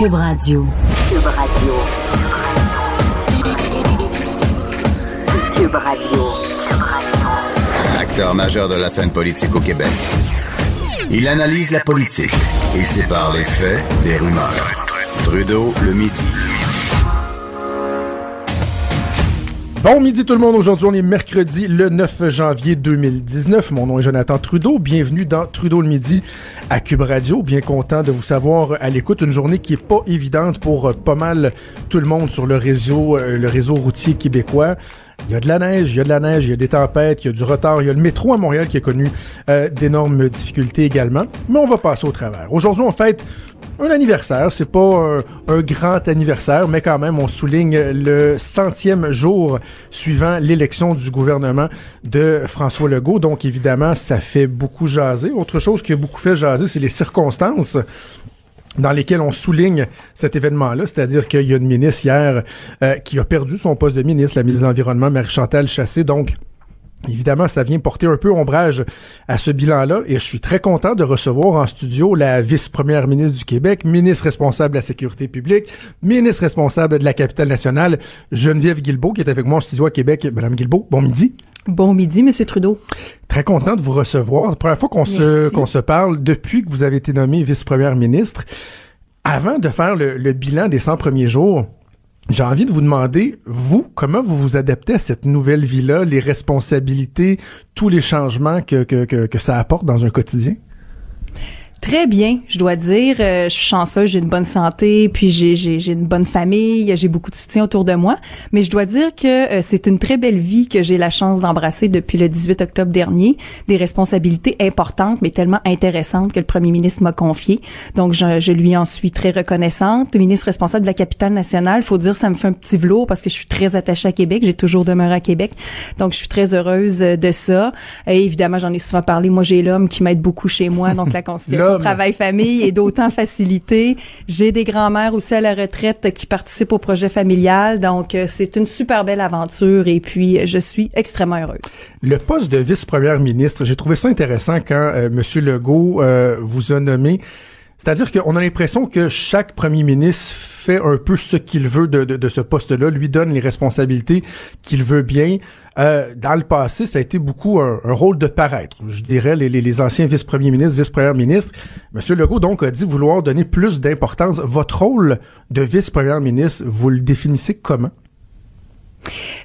Cube Radio. Cube Radio. Cube Radio. Acteur majeur de la scène politique au Québec. Il analyse la politique et sépare les faits des rumeurs. Trudeau le midi. Bon midi tout le monde, aujourd'hui on est mercredi le 9 janvier 2019. Mon nom est Jonathan Trudeau, bienvenue dans Trudeau le midi à Cube Radio. Bien content de vous savoir à l'écoute, une journée qui est pas évidente pour pas mal tout le monde sur le réseau, euh, le réseau routier québécois. Il y a de la neige, il y a de la neige, il y a des tempêtes, il y a du retard, il y a le métro à Montréal qui a connu euh, d'énormes difficultés également. Mais on va passer au travers. Aujourd'hui on fête un anniversaire. C'est pas un, un, grand anniversaire, mais quand même, on souligne le centième jour suivant l'élection du gouvernement de François Legault. Donc, évidemment, ça fait beaucoup jaser. Autre chose qui a beaucoup fait jaser, c'est les circonstances dans lesquelles on souligne cet événement-là, c'est-à-dire qu'il y a une ministre hier euh, qui a perdu son poste de ministre, la ministre de l'Environnement, Marie-Chantal Chassé, donc Évidemment, ça vient porter un peu ombrage à ce bilan-là et je suis très content de recevoir en studio la vice-première ministre du Québec, ministre responsable de la sécurité publique, ministre responsable de la capitale nationale, Geneviève Guilbeault, qui est avec moi en studio à Québec. Madame Guilbeault, bon midi. Bon midi, Monsieur Trudeau. Très content de vous recevoir. Première fois qu'on se, qu'on se parle depuis que vous avez été nommée vice-première ministre. Avant de faire le, le bilan des 100 premiers jours, j'ai envie de vous demander, vous, comment vous vous adaptez à cette nouvelle vie-là, les responsabilités, tous les changements que, que, que, que ça apporte dans un quotidien? Très bien, je dois dire. Euh, je suis chanceuse, j'ai une bonne santé, puis j'ai, j'ai, j'ai une bonne famille, j'ai beaucoup de soutien autour de moi. Mais je dois dire que euh, c'est une très belle vie que j'ai la chance d'embrasser depuis le 18 octobre dernier. Des responsabilités importantes, mais tellement intéressantes que le premier ministre m'a confié. Donc, je, je, lui en suis très reconnaissante. Ministre responsable de la capitale nationale, faut dire, ça me fait un petit velours parce que je suis très attachée à Québec. J'ai toujours demeuré à Québec. Donc, je suis très heureuse de ça. Et évidemment, j'en ai souvent parlé. Moi, j'ai l'homme qui m'aide beaucoup chez moi, donc la conciliation travail-famille est d'autant facilité. J'ai des grands-mères aussi à la retraite qui participent au projet familial. Donc, euh, c'est une super belle aventure et puis je suis extrêmement heureuse. Le poste de vice-première ministre, j'ai trouvé ça intéressant quand euh, M. Legault euh, vous a nommé. C'est-à-dire qu'on a l'impression que chaque premier ministre fait un peu ce qu'il veut de, de, ce poste-là, lui donne les responsabilités qu'il veut bien. Euh, dans le passé, ça a été beaucoup un, un rôle de paraître. Je dirais les, les, les anciens vice-premiers ministres, vice-premiers ministres. Monsieur Legault, donc, a dit vouloir donner plus d'importance. Votre rôle de vice-premier ministre, vous le définissez comment?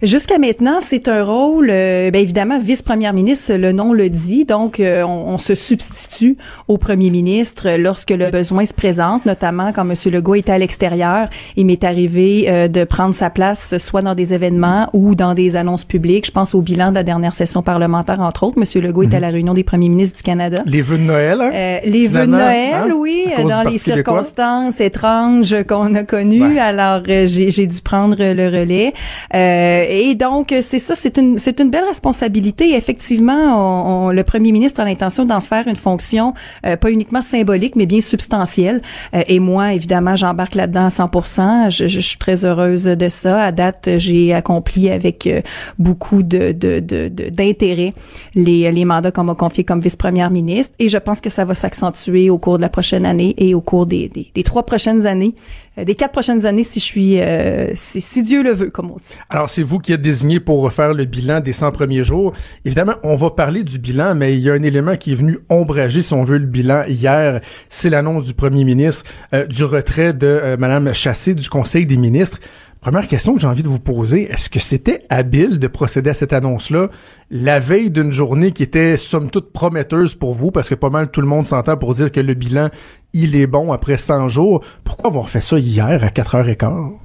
Jusqu'à maintenant, c'est un rôle, euh, bien évidemment, vice-première ministre, le nom le dit, donc euh, on, on, se substitue au premier ministre lorsque le besoin se présente, notamment quand M. Legault était à l'extérieur. Il m'est arrivé euh, de prendre sa place soit dans des événements ou dans des annonces publiques. Je pense au bilan de la dernière session parlementaire, entre autres. M. Legault était à la réunion des premiers ministres du Canada. Les vœux de Noël, hein? Euh, les vœux de Noël, hein? oui, dans les circonstances étranges qu'on a connues. Ouais. Alors, euh, j'ai dû prendre le relais. Euh, et donc, c'est ça, c'est une, c'est une belle responsabilité. Effectivement, on, on, le premier ministre a l'intention d'en faire une fonction euh, pas uniquement symbolique, mais bien substantielle. Euh, et moi, évidemment, j'embarque là-dedans à 100 je, je, suis très heureuse de ça. À date, j'ai accompli avec euh, beaucoup de, de, de, d'intérêt les, les mandats qu'on m'a confiés comme vice-première ministre. Et je pense que ça va s'accentuer au cours de la prochaine année et au cours des, des, trois prochaines années, euh, des quatre prochaines années, si je suis, euh, si, si Dieu le veut, comme on dit. Alors, c'est vous qui êtes désigné pour faire le bilan des 100 premiers jours. Évidemment, on va parler du bilan, mais il y a un élément qui est venu ombrager, si on veut, le bilan hier. C'est l'annonce du premier ministre euh, du retrait de euh, Madame Chassé du Conseil des ministres. Première question que j'ai envie de vous poser, est-ce que c'était habile de procéder à cette annonce-là? La veille d'une journée qui était somme toute prometteuse pour vous, parce que pas mal tout le monde s'entend pour dire que le bilan, il est bon après 100 jours. Pourquoi avoir fait ça hier à 4h15?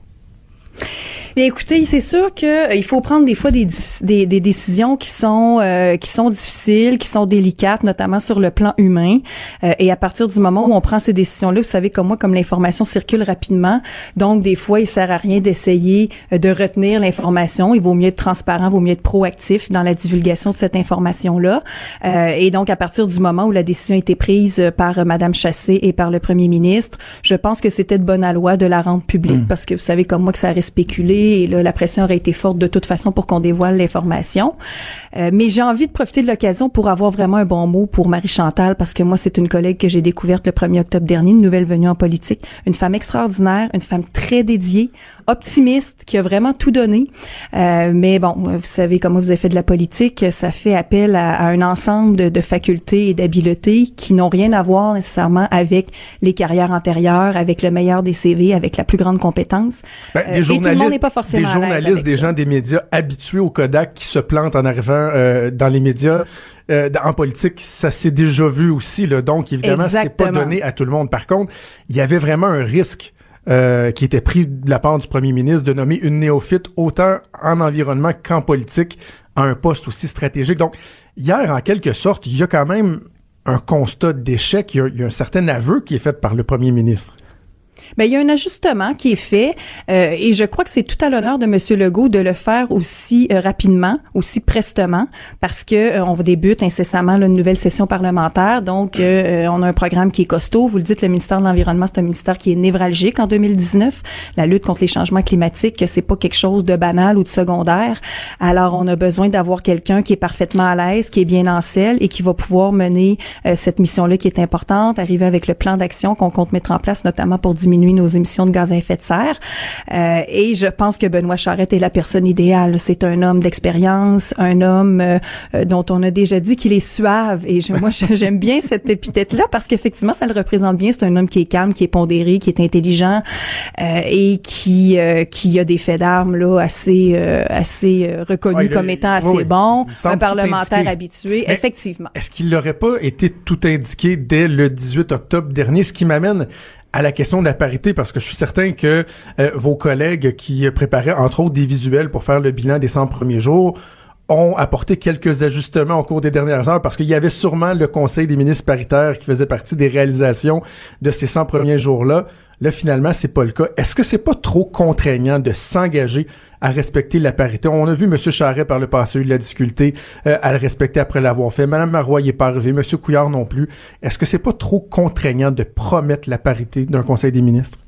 Bien, écoutez, c'est sûr que euh, il faut prendre des fois des, des, des décisions qui sont euh, qui sont difficiles, qui sont délicates, notamment sur le plan humain. Euh, et à partir du moment où on prend ces décisions-là, vous savez comme moi, comme l'information circule rapidement, donc des fois il sert à rien d'essayer euh, de retenir l'information. Il vaut mieux être transparent, il vaut mieux être proactif dans la divulgation de cette information-là. Euh, et donc à partir du moment où la décision a été prise euh, par Madame Chassé et par le Premier ministre, je pense que c'était de bonne loi de la rendre publique parce que vous savez comme moi que ça aurait spéculé et là, la pression aurait été forte de toute façon pour qu'on dévoile l'information. Euh, mais j'ai envie de profiter de l'occasion pour avoir vraiment un bon mot pour Marie Chantal parce que moi c'est une collègue que j'ai découverte le 1er octobre dernier, une nouvelle venue en politique, une femme extraordinaire, une femme très dédiée, optimiste, qui a vraiment tout donné. Euh, mais bon, vous savez comment vous avez fait de la politique, ça fait appel à, à un ensemble de, de facultés et d'habiletés qui n'ont rien à voir nécessairement avec les carrières antérieures, avec le meilleur des CV, avec la plus grande compétence. Ben, Euh, et tout le monde n'est pas forcément des journalistes, des ça. gens des médias habitués au Kodak qui se plantent en arrivant euh, dans les médias. euh, en politique, ça s'est déjà vu aussi. Là. Donc, évidemment, c'est pas donné à tout le monde. Par contre, il y avait vraiment un risque euh, qui était pris de la part du premier ministre de nommer une néophyte autant en environnement qu'en politique à un poste aussi stratégique. Donc, hier, en quelque sorte, il y a quand même un constat d'échec. Il il y a un certain aveu qui est fait par le premier ministre. Ben, il y a un ajustement qui est fait euh, et je crois que c'est tout à l'honneur de Monsieur Legault de le faire aussi euh, rapidement, aussi prestement, parce que euh, on débute incessamment là, une nouvelle session parlementaire. Donc, euh, euh, on a un programme qui est costaud. Vous le dites, le ministère de l'Environnement, c'est un ministère qui est névralgique en 2019. La lutte contre les changements climatiques, c'est pas quelque chose de banal ou de secondaire. Alors, on a besoin d'avoir quelqu'un qui est parfaitement à l'aise, qui est bien en selle et qui va pouvoir mener cette mission-là qui est importante, arriver avec le plan d'action qu'on compte mettre en place, notamment pour diminuer nos émissions de gaz à effet de serre. Euh, et je pense que Benoît Charette est la personne idéale. C'est un homme d'expérience, un homme euh, euh, dont on a déjà dit qu'il est suave. Et je- moi, j'aime bien cette épithète-là parce qu'effectivement, ça le représente bien. C'est un homme qui est calme, qui est pondéré, qui est intelligent euh, et qui euh, qui a des faits d'armes là assez euh, assez reconnus Ouais, comme étant assez oui. bons. Un parlementaire habitué, Mais- effectivement. Est-ce qu'il n'aurait pas été tout indiqué dès le 18 octobre dernier, ce qui m'amène à la question de la parité, parce que je suis certain que euh, vos collègues qui préparaient entre autres des visuels pour faire le bilan des 100 premiers jours ont apporté quelques ajustements au cours des dernières heures parce qu'il y avait sûrement le Conseil des ministres paritaires qui faisait partie des réalisations de ces 100 premiers jours-là. Là, finalement, c'est pas le cas. Est-ce que c'est pas trop contraignant de s'engager à respecter la parité? On a vu M. Charret par le passé eu de la difficulté euh, à le respecter après l'avoir fait. Mme Marois n'y est pas arrivée. M. Couillard non plus. Est-ce que c'est pas trop contraignant de promettre la parité d'un Conseil des ministres?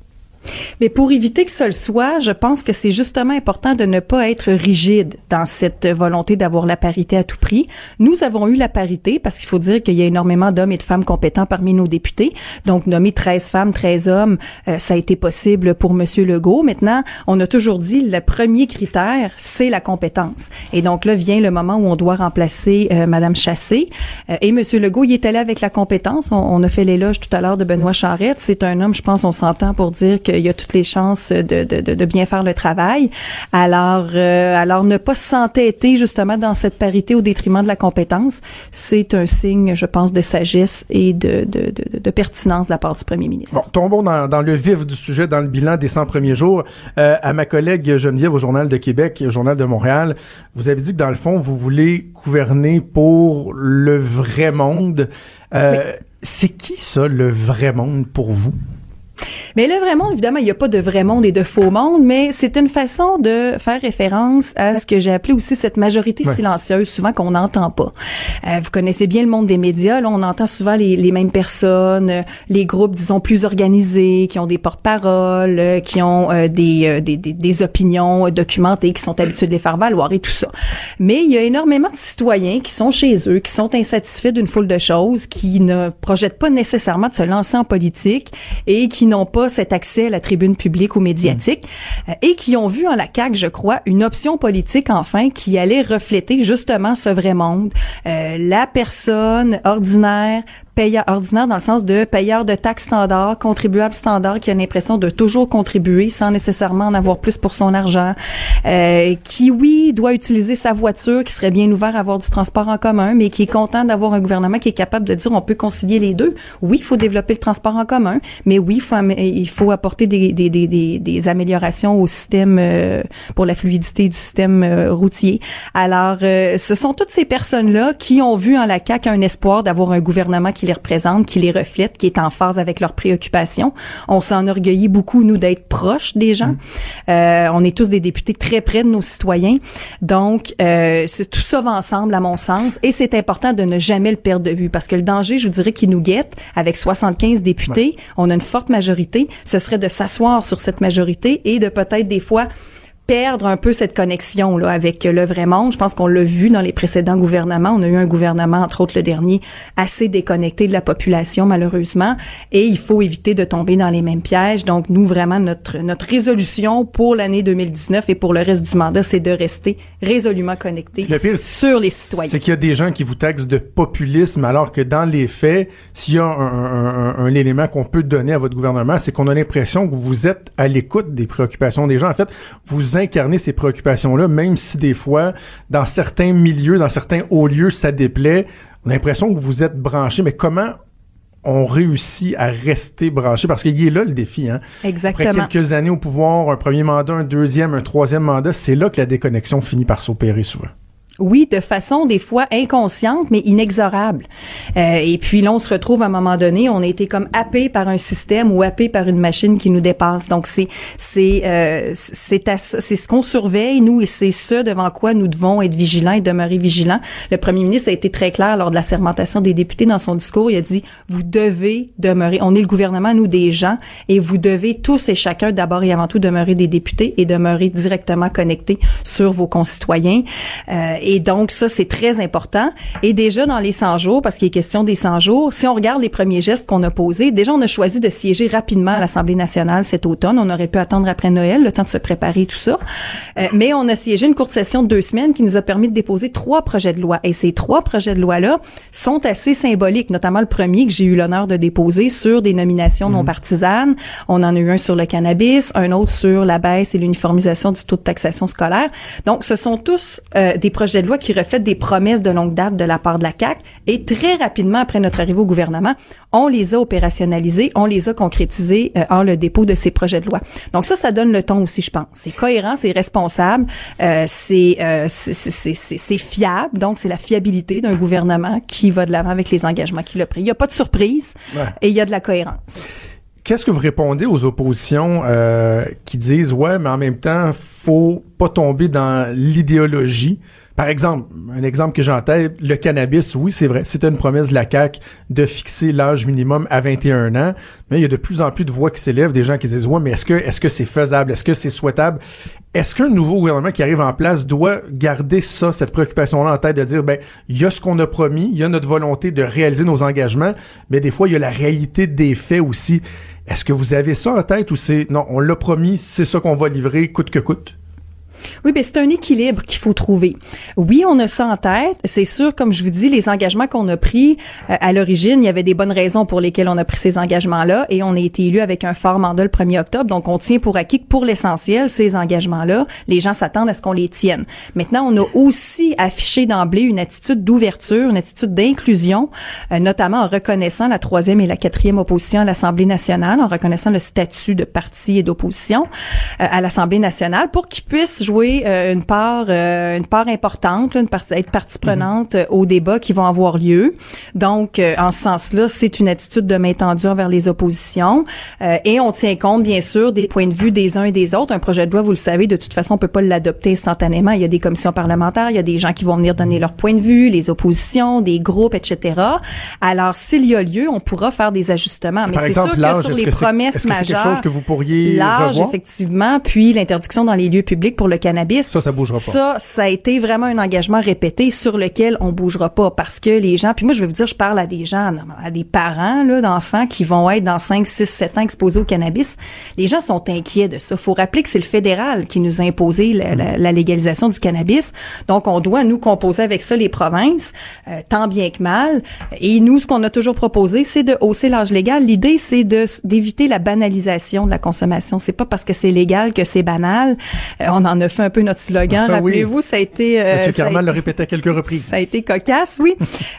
Mais pour éviter que ce le soit, je pense que c'est justement important de ne pas être rigide dans cette volonté d'avoir la parité à tout prix. Nous avons eu la parité parce qu'il faut dire qu'il y a énormément d'hommes et de femmes compétents parmi nos députés. Donc, nommer 13 femmes, 13 hommes, euh, ça a été possible pour Monsieur Legault. Maintenant, on a toujours dit le premier critère, c'est la compétence. Et donc là vient le moment où on doit remplacer euh, Madame Chassé. Euh, et Monsieur Legault, il est allé avec la compétence. On, on a fait l'éloge tout à l'heure de Benoît Charette. C'est un homme, je pense, on s'entend pour dire qu'il y a toutes les chances de, de, de, de bien faire le travail. Alors, euh, alors ne pas s'entêter justement dans cette parité au détriment de la compétence, c'est un signe, je pense, de sagesse et de, de, de, de pertinence de la part du Premier ministre. Bon, tombons dans, dans le vif du sujet, dans le bilan des 100 premiers jours. Euh, à ma collègue Geneviève au Journal de Québec, au Journal de Montréal, vous avez dit que dans le fond, vous voulez gouverner pour le vrai monde. Euh, C'est qui ça, le vrai monde pour vous? Mais le vrai monde, évidemment, il n'y a pas de vrai monde et de faux monde, mais c'est une façon de faire référence à ce que j'ai appelé aussi cette majorité Ouais. silencieuse, souvent qu'on n'entend pas. Euh, vous connaissez bien le monde des médias, là, on entend souvent les, les mêmes personnes, les groupes, disons, plus organisés, qui ont des porte-paroles, euh, qui ont euh, des, euh, des, des, des opinions documentées, qui sont habitués de les faire valoir et tout ça. Mais il y a énormément de citoyens qui sont chez eux, qui sont insatisfaits d'une foule de choses, qui ne projettent pas nécessairement de se lancer en politique et qui n'ont pas cet accès à la tribune publique ou médiatique euh, et qui ont vu en la CAQ, je crois, une option politique enfin qui allait refléter justement ce vrai monde, Euh, la personne ordinaire, payeur ordinaire dans le sens de payeur de taxes standard, contribuable standard qui a l'impression de toujours contribuer sans nécessairement en avoir plus pour son argent, euh, qui oui doit utiliser sa voiture, qui serait bien ouvert à avoir du transport en commun, mais qui est content d'avoir un gouvernement qui est capable de dire on peut concilier les deux. Oui, il faut développer le transport en commun, mais oui, il faut, apporter des, des, des, des, des améliorations au système euh, pour la fluidité du système euh, routier. Alors, euh, ce sont toutes ces personnes-là qui ont vu en la CAQ un espoir d'avoir un gouvernement qui les représente, qui les reflète, qui est en phase avec leurs préoccupations. On s'enorgueillit beaucoup, nous, d'être proches des gens. Euh, on est tous des députés très près de nos citoyens. Donc, euh, tout ça va ensemble, à mon sens, et c'est important de ne jamais le perdre de vue, parce que le danger, je vous dirais, qui nous guette, avec 75 députés, on a une forte majorité, ce serait de s'asseoir sur cette majorité et de peut-être des fois perdre un peu cette connexion là avec le vrai monde. Je pense qu'on l'a vu dans les précédents gouvernements. On a eu un gouvernement, entre autres le dernier, assez déconnecté de la population malheureusement, et il faut éviter de tomber dans les mêmes pièges. Donc nous vraiment notre notre résolution pour l'année 2019 et pour le reste du mandat, c'est de rester résolument connecté Le pire, sur les citoyens. C'est qu'il y a des gens qui vous taxent de populisme, alors que dans les faits, s'il y a un, un- un- un élément qu'on peut donner à votre gouvernement, c'est qu'on a l'impression que vous êtes à l'écoute des préoccupations des gens. En fait, vous incarnez ces préoccupations-là, même si des fois, dans certains milieux, dans certains hauts lieux, ça déplaît. On a l'impression que vous êtes branché, mais comment on réussit à rester branché? Parce qu'il est là le défi. Hein? Exactement. Après quelques années au pouvoir, un premier mandat, un deuxième, un troisième mandat, c'est là que la déconnexion finit par s'opérer souvent. Oui, de façon des fois inconsciente, mais inexorable. Euh, et puis là, on se retrouve à un moment donné, on a été comme happé par un système ou happé par une machine qui nous dépasse. Donc c'est c'est euh, c'est c'est ce qu'on surveille nous et c'est ce devant quoi nous devons être vigilants et demeurer vigilants. Le premier ministre a été très clair lors de la sermentation des députés dans son discours. Il a dit vous devez demeurer. On est le gouvernement nous des gens et vous devez tous et chacun d'abord et avant tout demeurer des députés et demeurer directement connectés sur vos concitoyens. Euh, et donc, ça, c'est très important. Et déjà, dans les 100 jours, parce qu'il est question des 100 jours, si on regarde les premiers gestes qu'on a posés, déjà, on a choisi de siéger rapidement à l'Assemblée nationale cet automne. On aurait pu attendre après Noël, le temps de se préparer, tout ça. Euh, mais on a siégé une courte session de deux semaines qui nous a permis de déposer trois projets de loi. Et ces trois projets de loi-là sont assez symboliques, notamment le premier que j'ai eu l'honneur de déposer sur des nominations non partisanes. On en a eu un sur le cannabis, un autre sur la baisse et l'uniformisation du taux de taxation scolaire. Donc, ce sont tous euh, des projets de loi qui reflètent des promesses de longue date de la part de la CAQ. Et très rapidement, après notre arrivée au gouvernement, on les a opérationnalisés, on les a concrétisés euh, en le dépôt de ces projets de loi. Donc ça, ça donne le ton aussi, je pense. C'est cohérent, c'est responsable, euh, c'est euh, c'est fiable. Donc, c'est la fiabilité d'un gouvernement qui va de l'avant avec les engagements qu'il a pris. Il n'y a pas de surprise Ouais. et il y a de la cohérence. Qu'est-ce que vous répondez aux oppositions euh, qui disent ouais, mais en même temps, faut pas tomber dans l'idéologie. Par exemple, un exemple que tête, le cannabis, oui, c'est vrai, c'était une promesse de la CAQ de fixer l'âge minimum à 21 ans, mais il y a de plus en plus de voix qui s'élèvent, des gens qui disent ouais, mais est-ce que est-ce que c'est faisable, est-ce que c'est souhaitable? Est-ce qu'un nouveau gouvernement qui arrive en place doit garder ça, cette préoccupation-là en tête de dire ben il y a ce qu'on a promis, il y a notre volonté de réaliser nos engagements, mais des fois il y a la réalité des faits aussi. Est-ce que vous avez ça en tête ou c'est non, on l'a promis, c'est ça qu'on va livrer coûte que coûte? Oui, ben c'est un équilibre qu'il faut trouver. Oui, on a ça en tête. C'est sûr, comme je vous dis, les engagements qu'on a pris euh, à l'origine, il y avait des bonnes raisons pour lesquelles on a pris ces engagements-là et on a été élu avec un fort mandat le 1er octobre. Donc, on tient pour acquis que pour l'essentiel, ces engagements-là, les gens s'attendent à ce qu'on les tienne. Maintenant, on a aussi affiché d'emblée une attitude d'ouverture, une attitude d'inclusion, euh, notamment en reconnaissant la troisième et la quatrième opposition à l'Assemblée nationale, en reconnaissant le statut de parti et d'opposition euh, à l'Assemblée nationale pour qu'ils puissent jouer euh, une part euh, une part importante, là, une partie, être partie prenante euh, aux débats qui vont avoir lieu. Donc, euh, en ce sens-là, c'est une attitude de main tendue envers les oppositions Euh, et on tient compte, bien sûr, des points de vue des uns et des autres. Un projet de loi, vous le savez, de toute façon, on peut pas l'adopter instantanément. Il y a des commissions parlementaires, il y a des gens qui vont venir donner leur point de vue, les oppositions, des groupes, etc. Alors, s'il y a lieu, on pourra faire des ajustements. Mais Par c'est exemple, sûr que sur les que promesses majeures, chose que vous pourriez L'âge, effectivement, puis l'interdiction dans les lieux publics pour le cannabis. Ça, ça bougera pas. Ça, ça a été vraiment un engagement répété sur lequel on bougera pas parce que les gens, puis moi je vais vous dire, je parle à des gens, à des parents là d'enfants qui vont être dans 5, 6, 7 ans exposés au cannabis. Les gens sont inquiets de ça. Faut rappeler que c'est le fédéral qui nous a imposé la, la- la légalisation du cannabis. Donc on doit nous composer avec ça les provinces, euh, tant bien que mal. Et nous, ce qu'on a toujours proposé, c'est de hausser l'âge légal. L'idée, c'est de d'éviter la banalisation de la consommation. C'est pas parce que c'est légal que c'est banal. Euh, on en a fait un peu notre slogan. Ah oui. Rappelez-vous, ça a été euh, Monsieur a Carman été- le répétait à quelques reprises. ça a été cocasse, oui.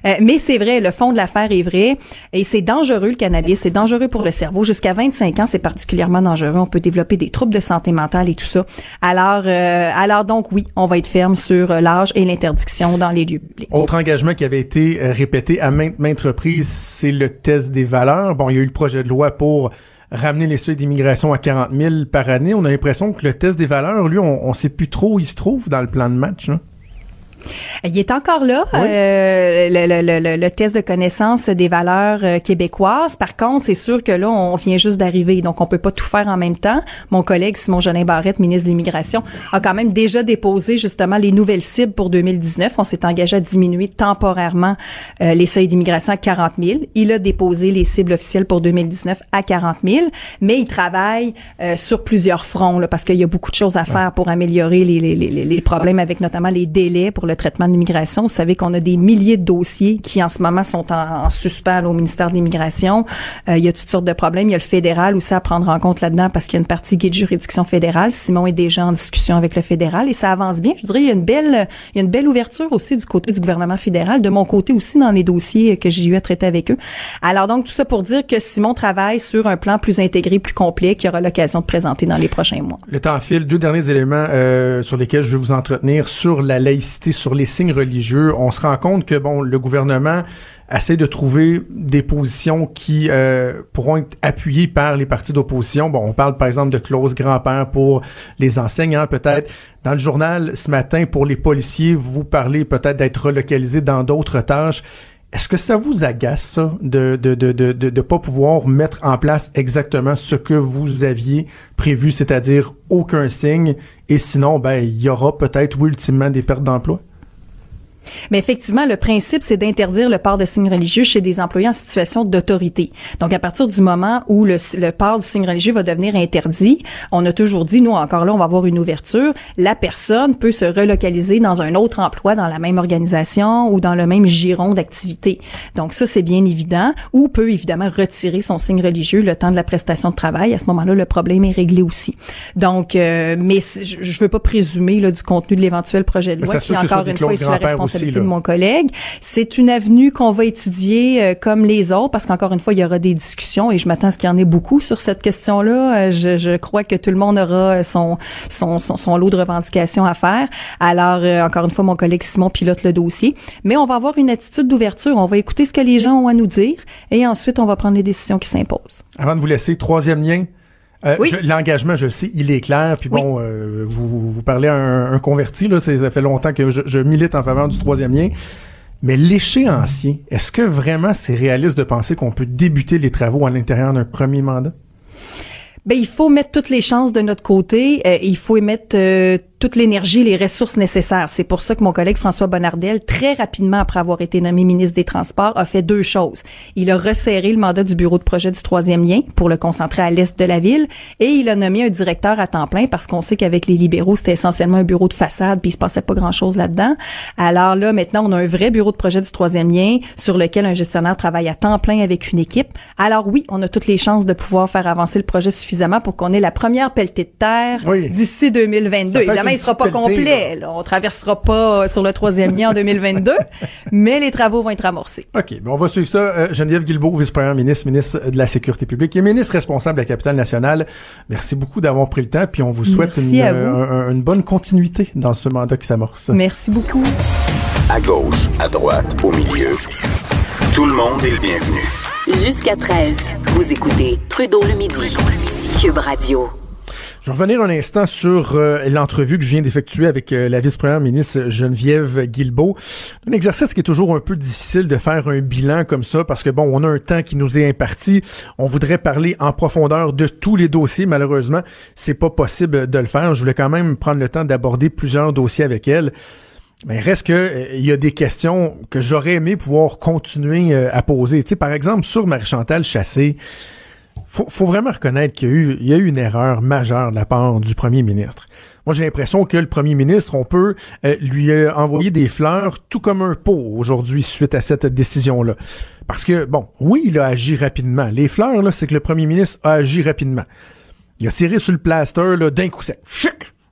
Euh, mais c'est vrai, le fond de l'affaire est vrai. Et c'est dangereux, le cannabis. C'est dangereux pour le cerveau. Jusqu'à 25 ans, c'est particulièrement dangereux. On peut développer des troubles de santé mentale et tout ça. Alors, euh, alors donc, oui, on va être ferme sur euh, l'âge et l'interdiction dans les lieux publics. Autre engagement qui avait été euh, répété à maintes, maintes reprises, c'est le test des valeurs. Bon, il y a eu le projet de loi pour ramener les seuils d'immigration à 40 000 par année. On a l'impression que le test des valeurs, lui, on, on sait plus trop où il se trouve dans le plan de match. hein. Il est encore là, Oui. euh, le, le- le- le- le test de connaissance des valeurs euh, québécoises. Par contre, c'est sûr que là, on vient juste d'arriver, donc on peut pas tout faire en même temps. Mon collègue Simon Jolin Barrette, ministre de l'Immigration, a quand même déjà déposé justement les nouvelles cibles pour 2019. On s'est engagé à diminuer temporairement euh, les seuils d'immigration à 40 000. Il a déposé les cibles officielles pour 2019 à 40 000, mais il travaille euh, sur plusieurs fronts là, parce qu'il y a beaucoup de choses à faire pour améliorer les, les, les, les problèmes avec notamment les délais pour le traitement de l'immigration. Vous savez qu'on a des milliers de dossiers qui en ce moment sont en, en suspens là, au ministère de l'Immigration. Euh, il y a toutes sortes de problèmes. Il y a le fédéral aussi à prendre en compte là-dedans parce qu'il y a une partie qui est de juridiction fédérale. Simon est déjà en discussion avec le fédéral et ça avance bien. Je dirais il y a une belle il y a une belle ouverture aussi du côté du gouvernement fédéral, de mon côté aussi dans les dossiers que j'ai eu à traiter avec eux. Alors donc tout ça pour dire que Simon travaille sur un plan plus intégré, plus complet qu'il aura l'occasion de présenter dans les prochains mois. Le temps file. Deux derniers éléments euh, sur lesquels je vais vous entretenir sur la laïcité, sur les signes religieux. On se rend compte que bon, le gouvernement essaie de trouver des positions qui euh, pourront être appuyées par les partis d'opposition. Bon, on parle par exemple de clause grand-père pour les enseignants, peut-être. Dans le journal ce matin, pour les policiers, vous parlez peut-être d'être relocalisés dans d'autres tâches. Est-ce que ça vous agace, ça, de de, de, de, de, de pas pouvoir mettre en place exactement ce que vous aviez prévu, c'est-à-dire aucun signe, et sinon, ben, il y aura peut-être, oui, ultimement, des pertes d'emploi? Mais effectivement, le principe, c'est d'interdire le port de signes religieux chez des employés en situation d'autorité. Donc, à partir du moment où le, le port du signe religieux va devenir interdit, on a toujours dit, nous, encore là, on va avoir une ouverture. La personne peut se relocaliser dans un autre emploi dans la même organisation ou dans le même giron d'activité. Donc, ça, c'est bien évident. Ou peut, évidemment, retirer son signe religieux le temps de la prestation de travail. À ce moment-là, le problème est réglé aussi. Donc, euh, mais je, je veux pas présumer là, du contenu de l'éventuel projet de loi qui, encore une fois, est sous la aussi, responsabilité de mon collègue. C'est une avenue qu'on va étudier euh, comme les autres parce qu'encore une fois, il y aura des discussions et je m'attends à ce qu'il y en ait beaucoup sur cette question-là. Euh, je, je crois que tout le monde aura son, son, son, son lot de revendications à faire. Alors, euh, encore une fois, mon collègue Simon pilote le dossier. Mais on va avoir une attitude d'ouverture. On va écouter ce que les gens ont à nous dire et ensuite, on va prendre les décisions qui s'imposent. Avant de vous laisser, troisième lien. Euh, Oui. L'engagement, je le sais, il est clair. Puis Oui. bon, euh, vous, vous parlez à un, un converti, là, ça fait longtemps que je, je milite en faveur du troisième lien. Mais l'échéancier, est-ce que vraiment c'est réaliste de penser qu'on peut débuter les travaux à l'intérieur d'un premier mandat? Ben, il faut mettre toutes les chances de notre côté. Euh, il faut y mettre euh, toute l'énergie et les ressources nécessaires. C'est pour ça que mon collègue François Bonnardel, très rapidement après avoir été nommé ministre des Transports, a fait deux choses. Il a resserré le mandat du bureau de projet du troisième lien pour le concentrer à l'est de la ville et il a nommé un directeur à temps plein parce qu'on sait qu'avec les libéraux, c'était essentiellement un bureau de façade puis il se passait pas grand-chose là-dedans. Alors là, maintenant, on a un vrai bureau de projet du troisième lien sur lequel un gestionnaire travaille à temps plein avec une équipe. Alors oui, on a toutes les chances de pouvoir faire avancer le projet suffisamment pour qu'on ait la première pelletée de terre Oui. d'ici Ça 2022. Il sera pas complet. là. On traversera pas sur le troisième lien en 2022, mais les travaux vont être amorcés. OK, ben on va suivre ça. Euh, Geneviève Guilbeault, vice-première ministre, ministre de la Sécurité publique et ministre responsable de la capitale nationale. Merci beaucoup d'avoir pris le temps, puis on vous souhaite Merci une, euh, une bonne continuité dans ce mandat qui s'amorce. Merci beaucoup. À gauche, à droite, au milieu. Tout le monde est le bienvenu. Jusqu'à 13, vous écoutez Trudeau le midi. Cube Radio. Je vais revenir un instant sur euh, l'entrevue que je viens d'effectuer avec euh, la vice-première ministre Geneviève Guilbeault. Un exercice qui est toujours un peu difficile de faire un bilan comme ça parce que bon, on a un temps qui nous est imparti. On voudrait parler en profondeur de tous les dossiers. Malheureusement, c'est pas possible de le faire. Je voulais quand même prendre le temps d'aborder plusieurs dossiers avec elle. Mais reste que euh, il y a des questions que j'aurais aimé pouvoir continuer à poser. Tu sais, par exemple, sur Marie-Chantal Chassé, faut, faut vraiment reconnaître qu'il y a, eu, une erreur majeure de la part du premier ministre. Moi, j'ai l'impression que le premier ministre, on peut euh, lui euh, envoyer des fleurs tout comme un pot aujourd'hui suite à cette décision-là. Parce que, bon, oui, il a agi rapidement. Les fleurs, là, c'est que le premier ministre a agi rapidement. Il a tiré sur le plaster d'un coup sec.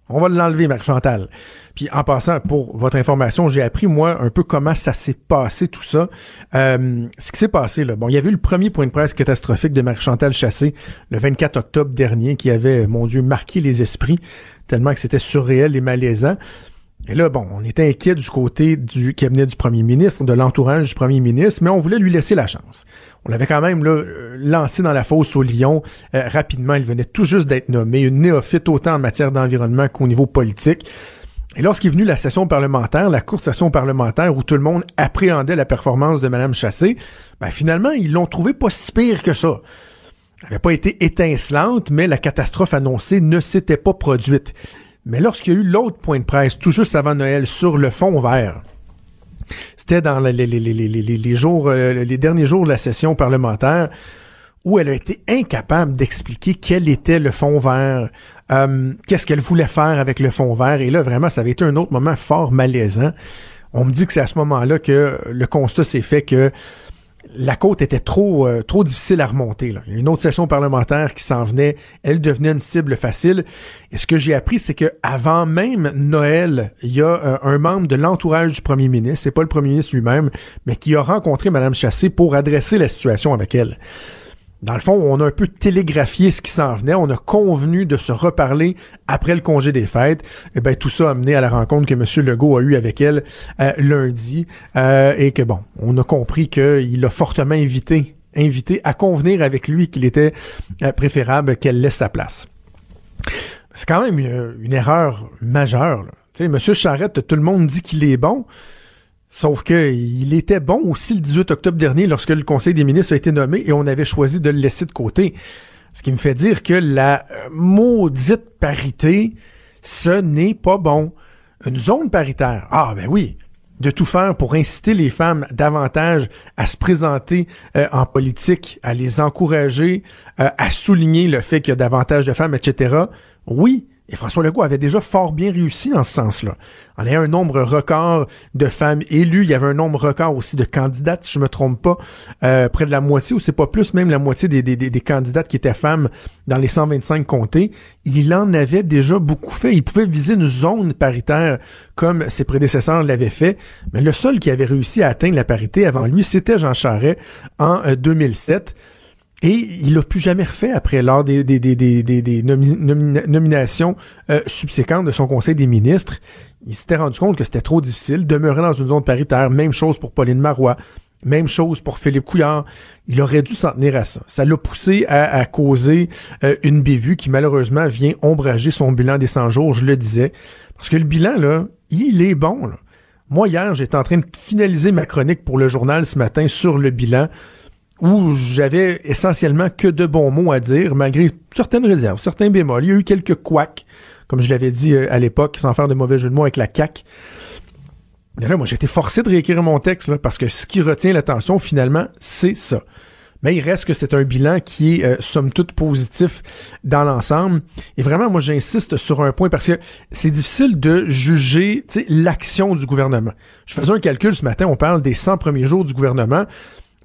On va l'enlever, Marc Chantal. Puis en passant, pour votre information, j'ai appris moi un peu comment ça s'est passé tout ça. Euh, ce qui s'est passé là, bon, il y avait eu le premier point de presse catastrophique de Marie-Chantal Chassé le 24 octobre dernier qui avait, mon Dieu, marqué les esprits tellement que c'était surréel et malaisant. Et là, bon, on était inquiet du côté du cabinet du premier ministre, de l'entourage du premier ministre, mais on voulait lui laisser la chance. On l'avait quand même là, lancé dans la fosse au lion euh, rapidement. Il venait tout juste d'être nommé, une néophyte autant en matière d'environnement qu'au niveau politique. Et lorsqu'est venue la session parlementaire, la courte session parlementaire où tout le monde appréhendait la performance de Mme Chassé, ben finalement, ils l'ont trouvé pas si pire que ça. Elle n'avait pas été étincelante, mais la catastrophe annoncée ne s'était pas produite. Mais lorsqu'il y a eu l'autre point de presse, tout juste avant Noël, sur le fond vert, c'était dans les, jours, euh, les derniers jours de la session parlementaire, où elle a été incapable d'expliquer quel était le fond vert, euh, qu'est-ce qu'elle voulait faire avec le fond vert. Et là, vraiment, ça avait été un autre moment fort malaisant. On me dit que c'est à ce moment-là que le constat s'est fait que la côte était trop euh, trop difficile à remonter. Là. Il y a une autre session parlementaire qui s'en venait, elle devenait une cible facile. Et ce que j'ai appris, c'est que avant même Noël, il y a euh, un membre de l'entourage du premier ministre, c'est pas le premier ministre lui-même, mais qui a rencontré Mme Chassé pour adresser la situation avec elle dans le fond, on a un peu télégraphié ce qui s'en venait. On a convenu de se reparler après le congé des fêtes. Et eh ben tout ça a mené à la rencontre que M. Legault a eue avec elle euh, lundi. Euh, et que bon, on a compris qu'il a fortement invité, invité à convenir avec lui qu'il était euh, préférable qu'elle laisse sa place. C'est quand même une, erreur majeure. Tu sais, M. Charette, tout le monde dit qu'il est bon. Sauf que il était bon aussi le 18 octobre dernier lorsque le Conseil des ministres a été nommé et on avait choisi de le laisser de côté. Ce qui me fait dire que la euh, maudite parité, ce n'est pas bon. Une zone paritaire, ah ben oui, de tout faire pour inciter les femmes davantage à se présenter euh, en politique, à les encourager, euh, à souligner le fait qu'il y a davantage de femmes, etc. Oui, et François Legault avait déjà fort bien réussi dans ce sens-là. On a un nombre record de femmes élues. Il y avait un nombre record aussi de candidates, si je me trompe pas, euh, près de la moitié, ou c'est pas plus, même la moitié des, des, des, candidates qui étaient femmes dans les 125 comtés. Il en avait déjà beaucoup fait. Il pouvait viser une zone paritaire comme ses prédécesseurs l'avaient fait. Mais le seul qui avait réussi à atteindre la parité avant lui, c'était Jean Charest en 2007. Et il l'a plus jamais refait après, lors des, nominations euh, subséquentes de son Conseil des ministres. Il s'était rendu compte que c'était trop difficile. Demeurer dans une zone paritaire, même chose pour Pauline Marois, même chose pour Philippe Couillard. Il aurait dû s'en tenir à ça. Ça l'a poussé à, à causer euh, une bévue qui malheureusement vient ombrager son bilan des 100 jours, je le disais. Parce que le bilan, là, il est bon. Là. Moi, hier, j'étais en train de finaliser ma chronique pour le journal ce matin sur le bilan où j'avais essentiellement que de bons mots à dire, malgré certaines réserves, certains bémols. Il y a eu quelques couacs, comme je l'avais dit euh, à l'époque, sans faire de mauvais jeu de mots avec la CAC. Mais là, moi, j'ai été forcé de réécrire mon texte, parce que ce qui retient l'attention, finalement, c'est ça. Mais il reste que c'est un bilan qui est, euh, somme toute, positif dans l'ensemble. Et vraiment, moi, j'insiste sur un point parce que c'est difficile de juger l'action du gouvernement. Je faisais un calcul ce matin, on parle des 100 premiers jours du gouvernement.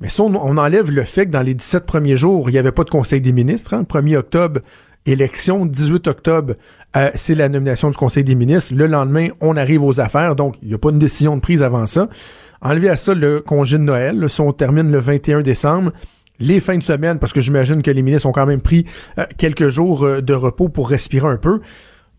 Mais si on, enlève le fait que dans les 17 premiers jours, il n'y avait pas de Conseil des ministres, hein, 1er octobre, élection, 18 octobre, euh, c'est la nomination du Conseil des ministres. Le lendemain, on arrive aux affaires, donc il n'y a pas une décision de prise avant ça. Enlever à ça le congé de Noël, si on termine le 21 décembre, les fins de semaine, parce que j'imagine que les ministres ont quand même pris euh, quelques jours euh, de repos pour respirer un peu,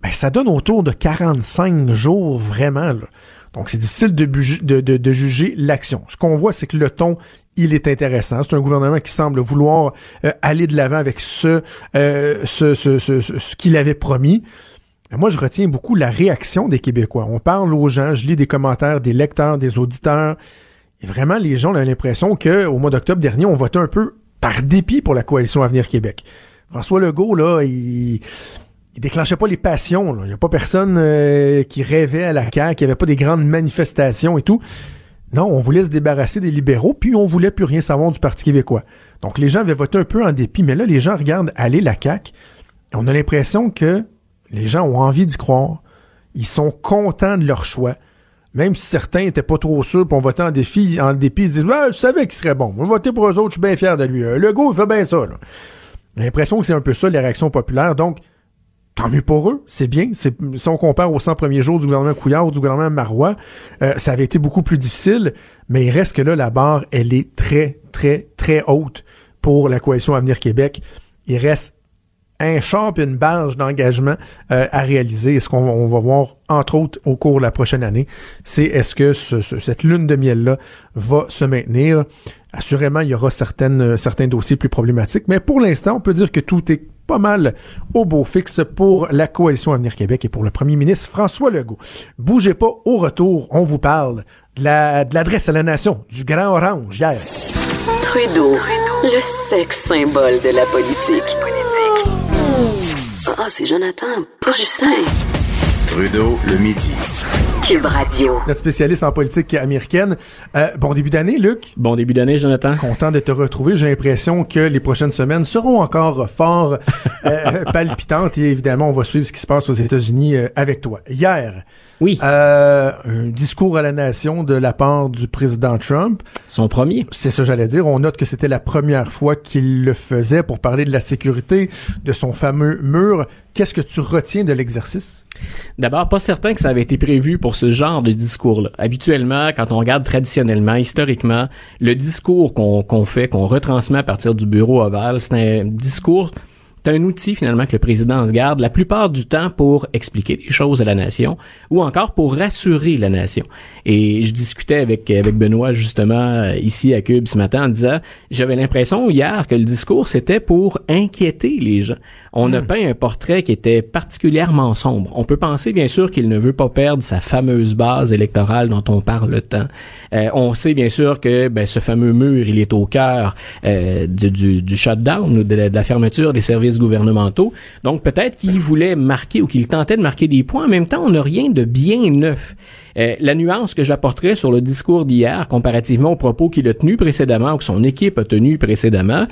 ben, ça donne autour de 45 jours vraiment. Là Donc, c'est difficile de, juger l'action. Ce qu'on voit, c'est que le ton, il est intéressant. C'est un gouvernement qui semble vouloir euh, aller de l'avant avec ce, euh, ce, ce, ce, ce- ce qu'il avait promis. Mais moi, je retiens beaucoup la réaction des Québécois. On parle aux gens, je lis des commentaires des lecteurs, des auditeurs. Et vraiment, les gens ont l'impression qu'au mois d'octobre dernier, on votait un peu par dépit pour la coalition Avenir Québec. François Legault, là, il, il déclenchait pas les passions. là. Il n'y a pas personne euh, qui rêvait à la CAQ, il n'y avait pas des grandes manifestations et tout. Non, on voulait se débarrasser des libéraux, puis on voulait plus rien savoir du Parti québécois. Donc les gens avaient voté un peu en dépit, mais là, les gens regardent aller la CAQ, on a l'impression que les gens ont envie d'y croire. Ils sont contents de leur choix. Même si certains étaient pas trop sûrs, puis on en défi, en dépit, ils se disent Ouais, je savais qu'il serait bon. On va pour eux autres, je suis bien fier de lui. Euh, Legault, il fait bien ça. l'impression que c'est un peu ça, les réactions populaires. Donc, tant mieux pour eux, c'est bien. Si on compare aux 100 premiers jours du gouvernement Couillard ou du gouvernement Marois, euh, ça avait été beaucoup plus difficile, mais il reste que là, la barre, elle est très, très, très haute pour la coalition Avenir Québec. Il reste un champ et une barge d'engagement euh, à réaliser. Et ce qu'on on va voir, entre autres, au cours de la prochaine année, c'est est-ce que ce- ce- cette lune de miel-là va se maintenir. Assurément, il y aura certaines, euh, certains dossiers plus problématiques, mais pour l'instant, on peut dire que tout est pas mal au beau fixe pour la coalition Avenir Québec et pour le premier ministre François Legault. Bougez pas, au retour, on vous parle de la- de l'adresse à la nation, du Grand Orange hier. Trudeau, le sexe symbole de la politique. Ah, c'est Jonathan, pas Justin. Trudeau le midi. Cube Radio. Notre spécialiste en politique américaine. Euh, bon début d'année, Luc. Bon début d'année, Jonathan. Content de te retrouver. J'ai l'impression que les prochaines semaines seront encore fort euh, palpitantes et évidemment, on va suivre ce qui se passe aux États-Unis euh, avec toi. Hier, Oui, euh, un discours à la nation de la part du président Trump. son premier. C'est ça, j'allais dire. On note que c'était la première fois qu'il le faisait pour parler de la sécurité, de son fameux mur. Qu'est-ce que tu retiens de l'exercice? D'abord, pas certain que ça avait été prévu pour ce genre de discours-là. Habituellement, quand on regarde traditionnellement, historiquement, le discours qu'on fait, qu'on retransmet à partir du bureau ovale, c'est un discours c'est un outil finalement que le président se garde la plupart du temps pour expliquer les choses à la nation ou encore pour rassurer la nation. Et je discutais avec avec Benoît justement euh, ici à Cube ce matin en disant j'avais l'impression hier que le discours c'était pour inquiéter les gens. On a peint un portrait qui était particulièrement sombre. On peut penser bien sûr qu'il ne veut pas perdre sa fameuse base électorale dont on parle tant. Euh, on sait bien sûr que ben, ce fameux mur, il est au cœur euh, du, du, du shutdown ou de la, de la fermeture des services gouvernementaux. Donc peut-être qu'il voulait marquer ou qu'il tentait de marquer des points. En même temps, on n'a rien de bien neuf. Euh, la nuance que j'apporterais sur le discours d'hier, comparativement aux propos qu'il a tenus précédemment ou que son équipe a tenus précédemment,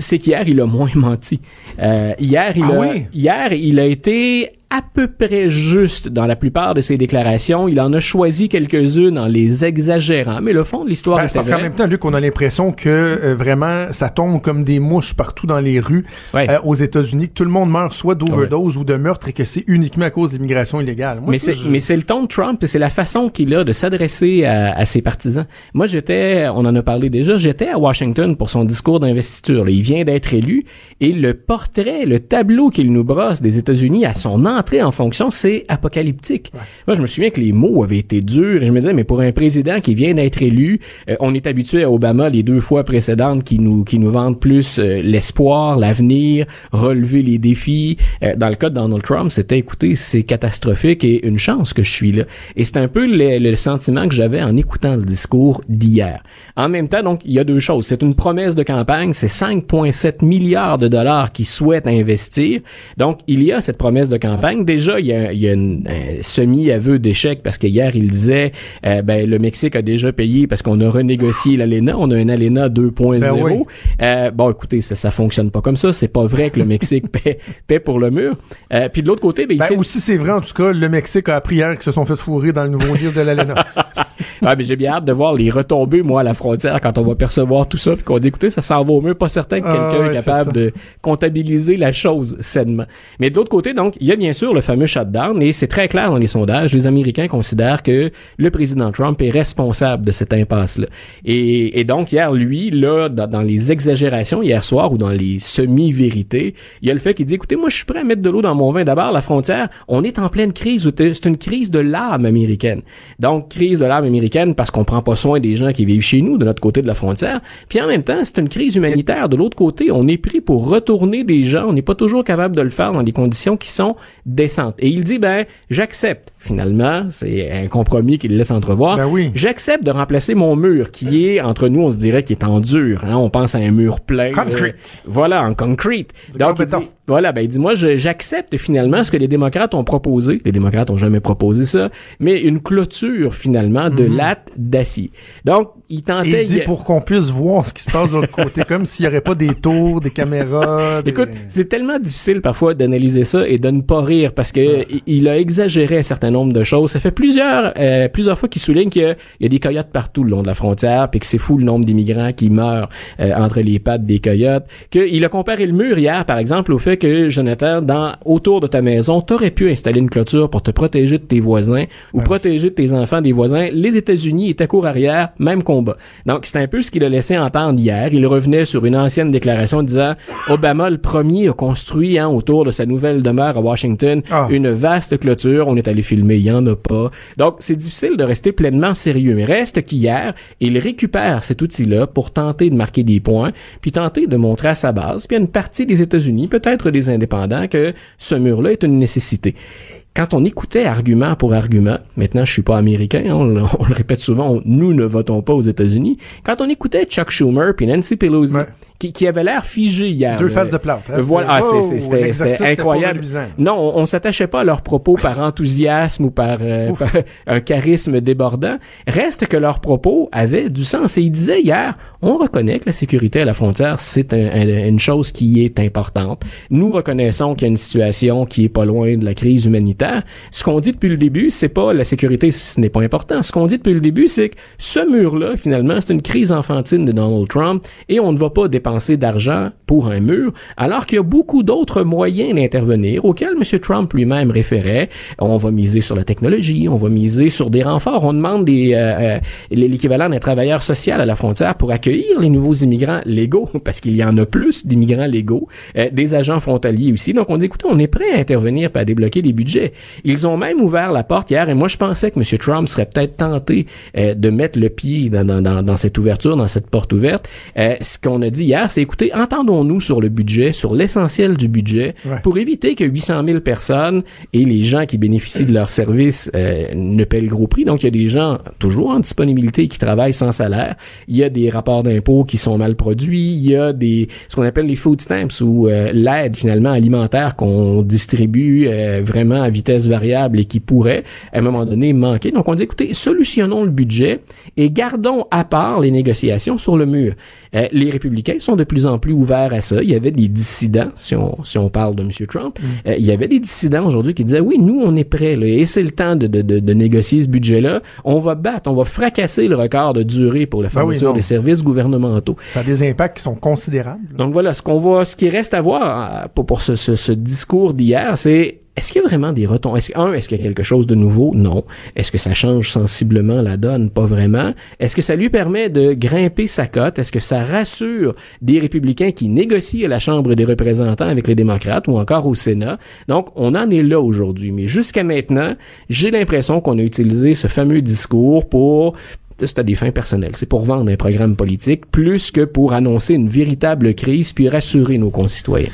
c'est qu'hier, il a moins menti. Euh, hier, il Ah a, oui? hier, il a été à peu près juste dans la plupart de ses déclarations. Il en a choisi quelques-unes en les exagérant. Mais le fond de l'histoire Ben, est parce qu'en même temps, Luc, on a l'impression que euh, vraiment, ça tombe comme des mouches partout dans les rues Ouais. euh, aux États-Unis, que tout le monde meurt soit d'overdose ou de meurtre et que c'est uniquement à cause d'immigration illégale. Moi, mais c'est je- le ton de Trump et c'est la façon qu'il a de s'adresser à, à ses partisans. Moi j'étais on en a parlé déjà, j'étais à Washington pour son discours d'investiture. Il vient d'être élu et le portrait, le tableau qu'il nous brosse des États-Unis à son entrée en fonction, c'est apocalyptique. Moi je me souviens que les mots avaient été durs et je me disais mais pour un président qui vient d'être élu, euh, on est habitué à Obama les deux fois précédentes qui nous qui nous vendent plus euh, l'espoir, l'avenir, relever les défis. Euh, dans le cas de Donald Trump, c'était écoutez, c'est catastrophique et une chance que je suis là. Et c'est un peu le, le sentiment que j'avais en écoutant le discours d'hier. En même temps, donc, il y a deux choses. C'est une promesse de campagne, c'est 5,7 milliards de dollars qu'il souhaite investir. Donc, il y a cette promesse de campagne. Déjà, il y a, il y a une- un semi-aveu d'échec parce que hier, il disait, euh, ben, le Mexique a déjà payé parce qu'on a renégocié l'ALENA. On a un ALENA 2.0. Ben oui. Euh, bon, écoutez, ça, ça fonctionne pas comme ça. C'est pas vrai que le Mexique paie, paie pour le mur. Euh, puis de l'autre côté, ben, il Ben, aussi, c'est vrai, en tout cas, le Mexique a appris hier qu'ils se sont fait fourrer dans le nouveau livre de l'ALENA. Ah, mais j'ai bien hâte de voir les retombées, moi, à la frontière, quand on va percevoir tout ça, puis qu'on dit, écoutez, ça s'en va au mieux. Pas certain que Ah, quelqu'un ouais, est capable ça. de comptabiliser la chose sainement. Mais de l'autre côté, donc, il y a bien sûr sûr le fameux shutdown et c'est très clair dans les sondages. Les Américains considèrent que le président Trump est responsable de cette impasse-là. Et, et donc hier, lui, là, dans, dans les exagérations hier soir ou dans les semi-vérités, il y a le fait qu'il dit, écoutez, moi, je suis prêt à mettre de l'eau dans mon vin. D'abord, la frontière, on est en pleine crise. C'est une crise de l'âme américaine. Donc, crise de l'âme américaine parce qu'on prend pas soin des gens qui vivent chez nous, de notre côté de la frontière. Puis en même temps, c'est une crise humanitaire. De l'autre côté, on est pris pour retourner des gens. On n'est pas toujours capable de le faire dans des conditions qui sont Et il dit, ben, j'accepte. Finalement, c'est un compromis qu'il laisse entrevoir. Ben oui. J'accepte de remplacer mon mur qui est, entre nous, on se dirait qu'il est en dur. Hein? On pense à un mur plein. Concrete. Euh, voilà, en concrete. Donc, il dit. Voilà, ben il dit moi j'accepte finalement ce que les démocrates ont proposé. Les démocrates ont jamais proposé ça, mais une clôture finalement de lattes d'acier. Donc il tentait. il dit pour qu'on puisse voir ce qui se passe de l'autre côté, comme s'il n'y aurait pas des tours, des caméras. des- Écoute, c'est tellement difficile parfois d'analyser ça et de ne pas rire parce que il- il a exagéré un certain nombre de choses. Ça fait plusieurs euh, plusieurs fois qu'il souligne qu'il y y a des coyotes partout le long de la frontière puis que c'est fou le nombre d'immigrants qui meurent euh, entre les pattes des coyotes. Qu'il a comparé le mur hier, par exemple, au fait que Jonathan, dans autour de ta maison, t'aurais pu installer une clôture pour te protéger de tes voisins ou protéger de tes enfants des voisins. Les États-Unis étaient court arrière, même combat. Donc c'est un peu ce qu'il a laissé entendre hier. Il revenait sur une ancienne déclaration disant Obama le premier a construit hein, autour de sa nouvelle demeure à Washington Ah. une vaste clôture. On est allé filmer, il y en a pas. Donc c'est difficile de rester pleinement sérieux. Mais reste qu'hier, il récupère cet outil-là pour tenter de marquer des points, puis tenter de montrer à sa base, puis à une partie des États-Unis, peut-être des indépendants, que ce mur-là est une nécessité quand on écoutait argument pour argument, maintenant je suis pas américain, hein, on, le- on le répète souvent, on- nous ne votons pas aux États-Unis. Quand on écoutait Chuck Schumer puis Nancy Pelosi, Ouais. qui, qui avait l'air figé hier, Deux faces de plâtre. hein. voilà, ah, c'était incroyable. Non, on, on s'attachait pas à leurs propos par enthousiasme ou par, euh, par un charisme débordant. Reste que leurs propos avaient du sens. Et il disait hier, on reconnaît que la sécurité à la frontière, c'est un- un- une chose qui est importante. Nous reconnaissons qu'il y a une situation qui est pas loin de la crise humanitaire. Ce qu'on dit depuis le début, c'est pas la sécurité, ce n'est pas important. Ce qu'on dit depuis le début, c'est que ce mur-là, finalement, c'est une crise enfantine de Donald Trump et on ne va pas dépenser d'argent pour un mur, alors qu'il y a beaucoup d'autres moyens d'intervenir auxquels M. Trump lui-même référait. On va miser sur la technologie, on va miser sur des renforts, on demande des euh, euh, l'équivalent d'un travailleur social à la frontière pour accueillir les nouveaux immigrants légaux, parce qu'il y en a plus d'immigrants légaux, euh, des agents frontaliers aussi. Donc on dit, écoutez, on est prêt à intervenir et à débloquer des budgets. Ils ont même ouvert la porte hier, et moi je pensais que M. Trump serait peut-être tenté euh, de mettre le pied dans, dans, dans, dans cette ouverture, dans cette porte ouverte. Euh, ce qu'on a dit hier, c'est écoutez, entendons-nous sur le budget, sur l'essentiel du budget, Ouais. pour éviter que 800 000 personnes et les gens qui bénéficient de leurs services euh, ne paient le gros prix. Donc, il y a des gens toujours en disponibilité qui travaillent sans salaire. Il y a des rapports d'impôts qui sont mal produits. Il y a des ce qu'on appelle les food stamps ou euh, l'aide finalement alimentaire qu'on distribue euh, vraiment à vitesse variable et qui pourrait à un moment donné manquer. Donc, on dit écoutez, solutionnons le budget et gardons à part les négociations sur le mur. Euh, les républicains sont de plus en plus ouverts à ça. Il y avait des dissidents, si on, si on parle de M. Trump, euh, il y avait des dissidents aujourd'hui qui disaient, oui, nous, on est prêts, là, et c'est le temps de, de, de, de négocier ce budget-là. On va battre, on va fracasser le record de durée pour la Ben oui, fermeture des services gouvernementaux. Ça a des impacts qui sont considérables. Donc voilà, ce qu'on voit, ce qui reste à voir euh, pour, pour ce, ce, ce discours d'hier, c'est est-ce qu'il y a vraiment des retombées? Est-ce, un, est-ce qu'il y a quelque chose de nouveau? Non. Est-ce que ça change sensiblement la donne? Pas vraiment. Est-ce que ça lui permet de grimper sa cote? Est-ce que ça rassure des républicains qui négocient à la Chambre des représentants avec les démocrates ou encore au Sénat? Donc, on en est là aujourd'hui. Mais jusqu'à maintenant, j'ai l'impression qu'on a utilisé ce fameux discours pour c'est à des fins personnelles. C'est pour vendre un programme politique plus que pour annoncer une véritable crise puis rassurer nos concitoyens.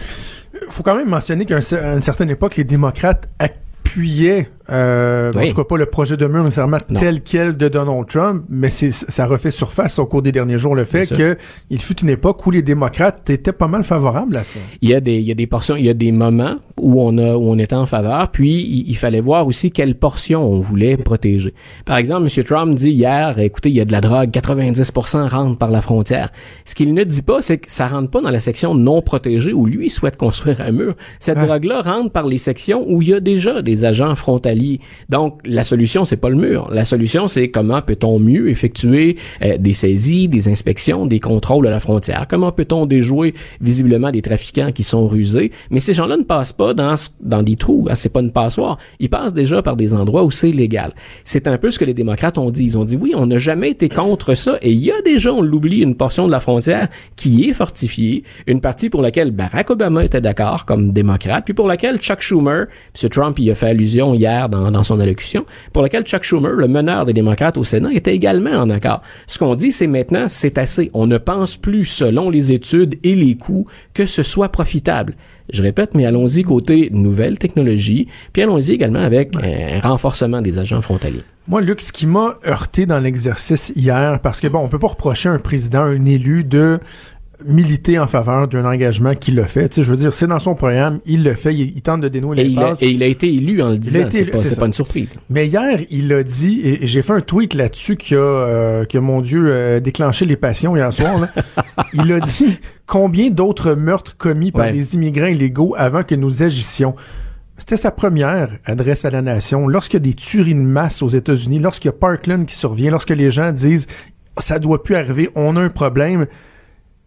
Faut quand même mentionner qu'à une certaine époque, les démocrates appuyaient, euh, en Oui. tout cas pas le projet de mur nécessairement Non. tel quel de Donald Trump, mais ça refait surface au cours des derniers jours le fait que il fut une époque où les démocrates étaient pas mal favorables à ça. Il y a des, il y a des portions, il y a des moments où on a, où on était en faveur, puis il, il fallait voir aussi quelle portion on voulait protéger. Par exemple, M. Trump dit hier, écoutez, il y a de la drogue, 90% rentre par la frontière. Ce qu'il ne dit pas, c'est que ça rentre pas dans la section non protégée où lui souhaite construire un mur. Cette Ouais. drogue-là rentre par les sections où il y a déjà des agents frontaliers Donc, la solution, c'est pas le mur. La solution, c'est comment peut-on mieux effectuer euh, des saisies, des inspections, des contrôles à la frontière? Comment peut-on déjouer visiblement des trafiquants qui sont rusés? Mais ces gens-là ne passent pas dans, dans des trous. Hein, c'est pas une passoire. Ils passent déjà par des endroits où c'est légal. C'est un peu ce que les démocrates ont dit. Ils ont dit oui, on n'a jamais été contre ça. Et il y a déjà, on l'oublie, une portion de la frontière qui est fortifiée. Une partie pour laquelle Barack Obama était d'accord comme démocrate, puis pour laquelle Chuck Schumer, M. Trump y a fait allusion hier dans, dans son allocution, pour laquelle Chuck Schumer, le meneur des démocrates au Sénat, était également en accord. Ce qu'on dit, c'est maintenant, c'est assez. On ne pense plus, selon les études et les coûts, que ce soit profitable. Je répète, mais allons-y côté nouvelles technologies, puis allons-y également avec un renforcement des agents frontaliers. Moi, Luc, ce qui m'a heurté dans l'exercice hier, parce que bon, on peut pas reprocher à un président, un élu de militer en faveur d'un engagement qu'il a fait. Tu sais, je veux dire, c'est dans son programme, il le fait, il, il tente de dénouer les passes. et il a été élu en le disant. C'est pas, pas une surprise. Mais hier, il a dit, et, et j'ai fait un tweet là-dessus qui a, euh, qui a, mon Dieu, euh, déclenché les passions hier soir. là. il a dit combien d'autres meurtres commis par Ouais. des immigrants illégaux avant que nous agissions? C'était sa première adresse à la nation. Lorsqu'il y a des tueries de masse aux États-Unis, lorsqu'il y a Parkland qui survient, lorsque les gens disent ça doit plus arriver, on a un problème.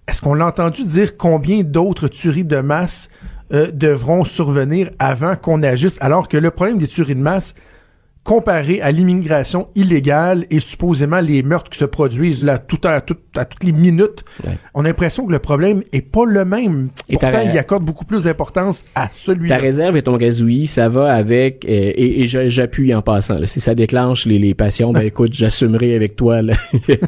Est-ce qu'on l'a entendu dire combien d'autres tueries de masse euh, devront survenir avant qu'on agisse, alors que le problème des tueries de masse, comparé à l'immigration illégale et supposément les meurtres qui se produisent là tout à, tout- à toutes les minutes, Ouais. on a l'impression que le problème est pas le même. Et Pourtant, il accorde beaucoup plus d'importance à Ta celui-là. réserve et ton gazouillis, ça va avec euh, et, j'appuie en passant. là. si ça déclenche les, les passions, ben écoute, j'assumerai avec toi la,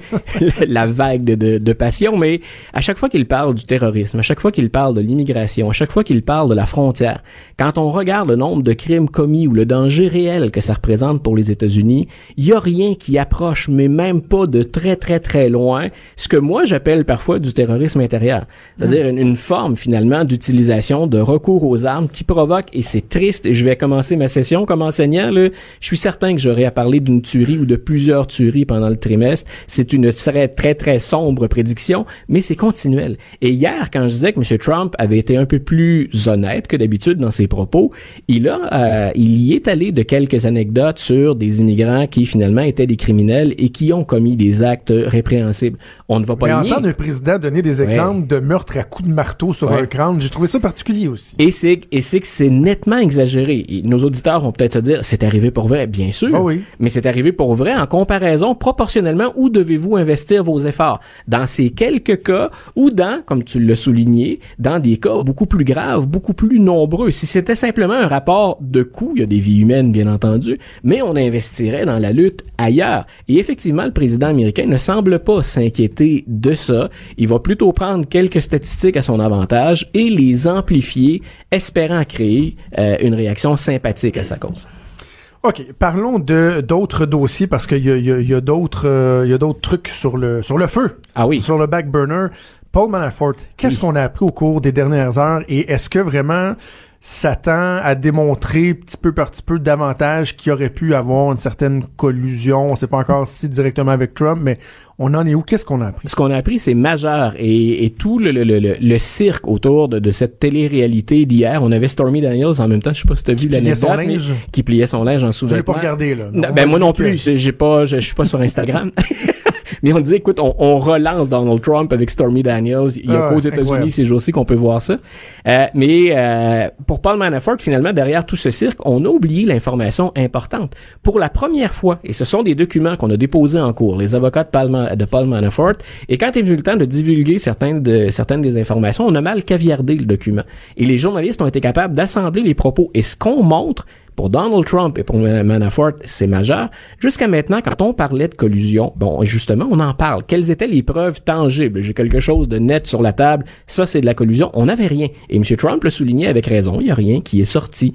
la vague de, de, de passion. Mais à chaque fois qu'il parle du terrorisme, à chaque fois qu'il parle de l'immigration, à chaque fois qu'il parle de la frontière, quand on regarde le nombre de crimes commis ou le danger réel que ça représente pour les États-Unis, il y a rien qui approche, mais même pas de très très très loin, ce que moi j'appelle parfois du terrorisme intérieur, c'est-à-dire une, une forme finalement d'utilisation de recours aux armes qui provoque et c'est triste. Et je vais commencer ma session comme enseignant. Là, je suis certain que j'aurai à parler d'une tuerie ou de plusieurs tueries pendant le trimestre. C'est une très très très sombre prédiction, mais c'est continuel. Et hier, quand je disais que M. Trump avait été un peu plus honnête que d'habitude dans ses propos, il a, euh, il y est allé de quelques anecdotes sur des immigrants qui finalement étaient des criminels et qui ont commis des actes répréhensibles. On ne va pas Mais le nier. entendre un président donner des exemples de meurtres à coups de marteau sur Ouais. un crâne, j'ai trouvé ça particulier aussi. Et c'est et c'est que c'est nettement exagéré. Et nos auditeurs vont peut-être se dire c'est arrivé pour vrai, bien sûr. Ah oui. Mais c'est arrivé pour vrai en comparaison proportionnellement où devez-vous investir vos efforts? Dans ces quelques cas ou dans comme tu l'as souligné, dans des cas beaucoup plus graves, beaucoup plus nombreux. Si c'était simplement un rapport de coût, il y a des vies humaines bien entendu, mais on investirait dans la lutte ailleurs. Et effectivement, le président américain ne semble pas s'inquiéter de ça. Il va plutôt prendre quelques statistiques à son avantage et les amplifier, espérant créer euh, une réaction sympathique à sa cause. OK, parlons de d'autres dossiers parce qu'il y a, il y a- il y a d'autres euh, y a d'autres trucs sur le sur le feu, Ah oui. sur le back burner. Paul Manafort, qu'est-ce qu'on a appris au cours des dernières heures et est-ce que vraiment ça tend à démontrer petit peu par petit peu davantage qu'il aurait pu avoir une certaine collusion, on sait pas encore si directement avec Trump, mais on en est où? Qu'est-ce qu'on a appris? Ce qu'on a appris, c'est majeur et, et tout le, le, le, le- le cirque autour de, de cette télé-réalité d'hier. On avait Stormy Daniels en même temps. Je sais pas si t'as vu pliait son l'anecdote, qui pliait son linge en Vous sous-vêtements. l'avez pas regardé là. Non, ben moi non plus, j'ai pas, je, je suis pas sur Instagram. Mais on dit, écoute, on, on relance Donald Trump avec Stormy Daniels. Il y a Ah, qu'aux. États-Unis ces jours-ci qu'on peut voir ça. Euh, mais euh, pour Paul Manafort, finalement, derrière tout ce cirque, on a oublié l'information importante. Pour la première fois, et ce sont des documents qu'on a déposés en cours, les avocats de Paul, Ma- de Paul Manafort, et quand est venu le temps de divulguer certaines, de, certaines des informations, on a mal caviardé le document. Et les journalistes ont été capables d'assembler les propos. Et ce qu'on montre, pour Donald Trump et pour Ma- Manafort, c'est majeur. Jusqu'à maintenant, quand on parlait de collusion, bon, justement, on en parle. Quelles étaient les preuves tangibles? J'ai quelque chose de net sur la table. Ça, c'est de la collusion. On n'avait rien. Et M. Trump le soulignait avec raison. Il n'y a rien qui est sorti.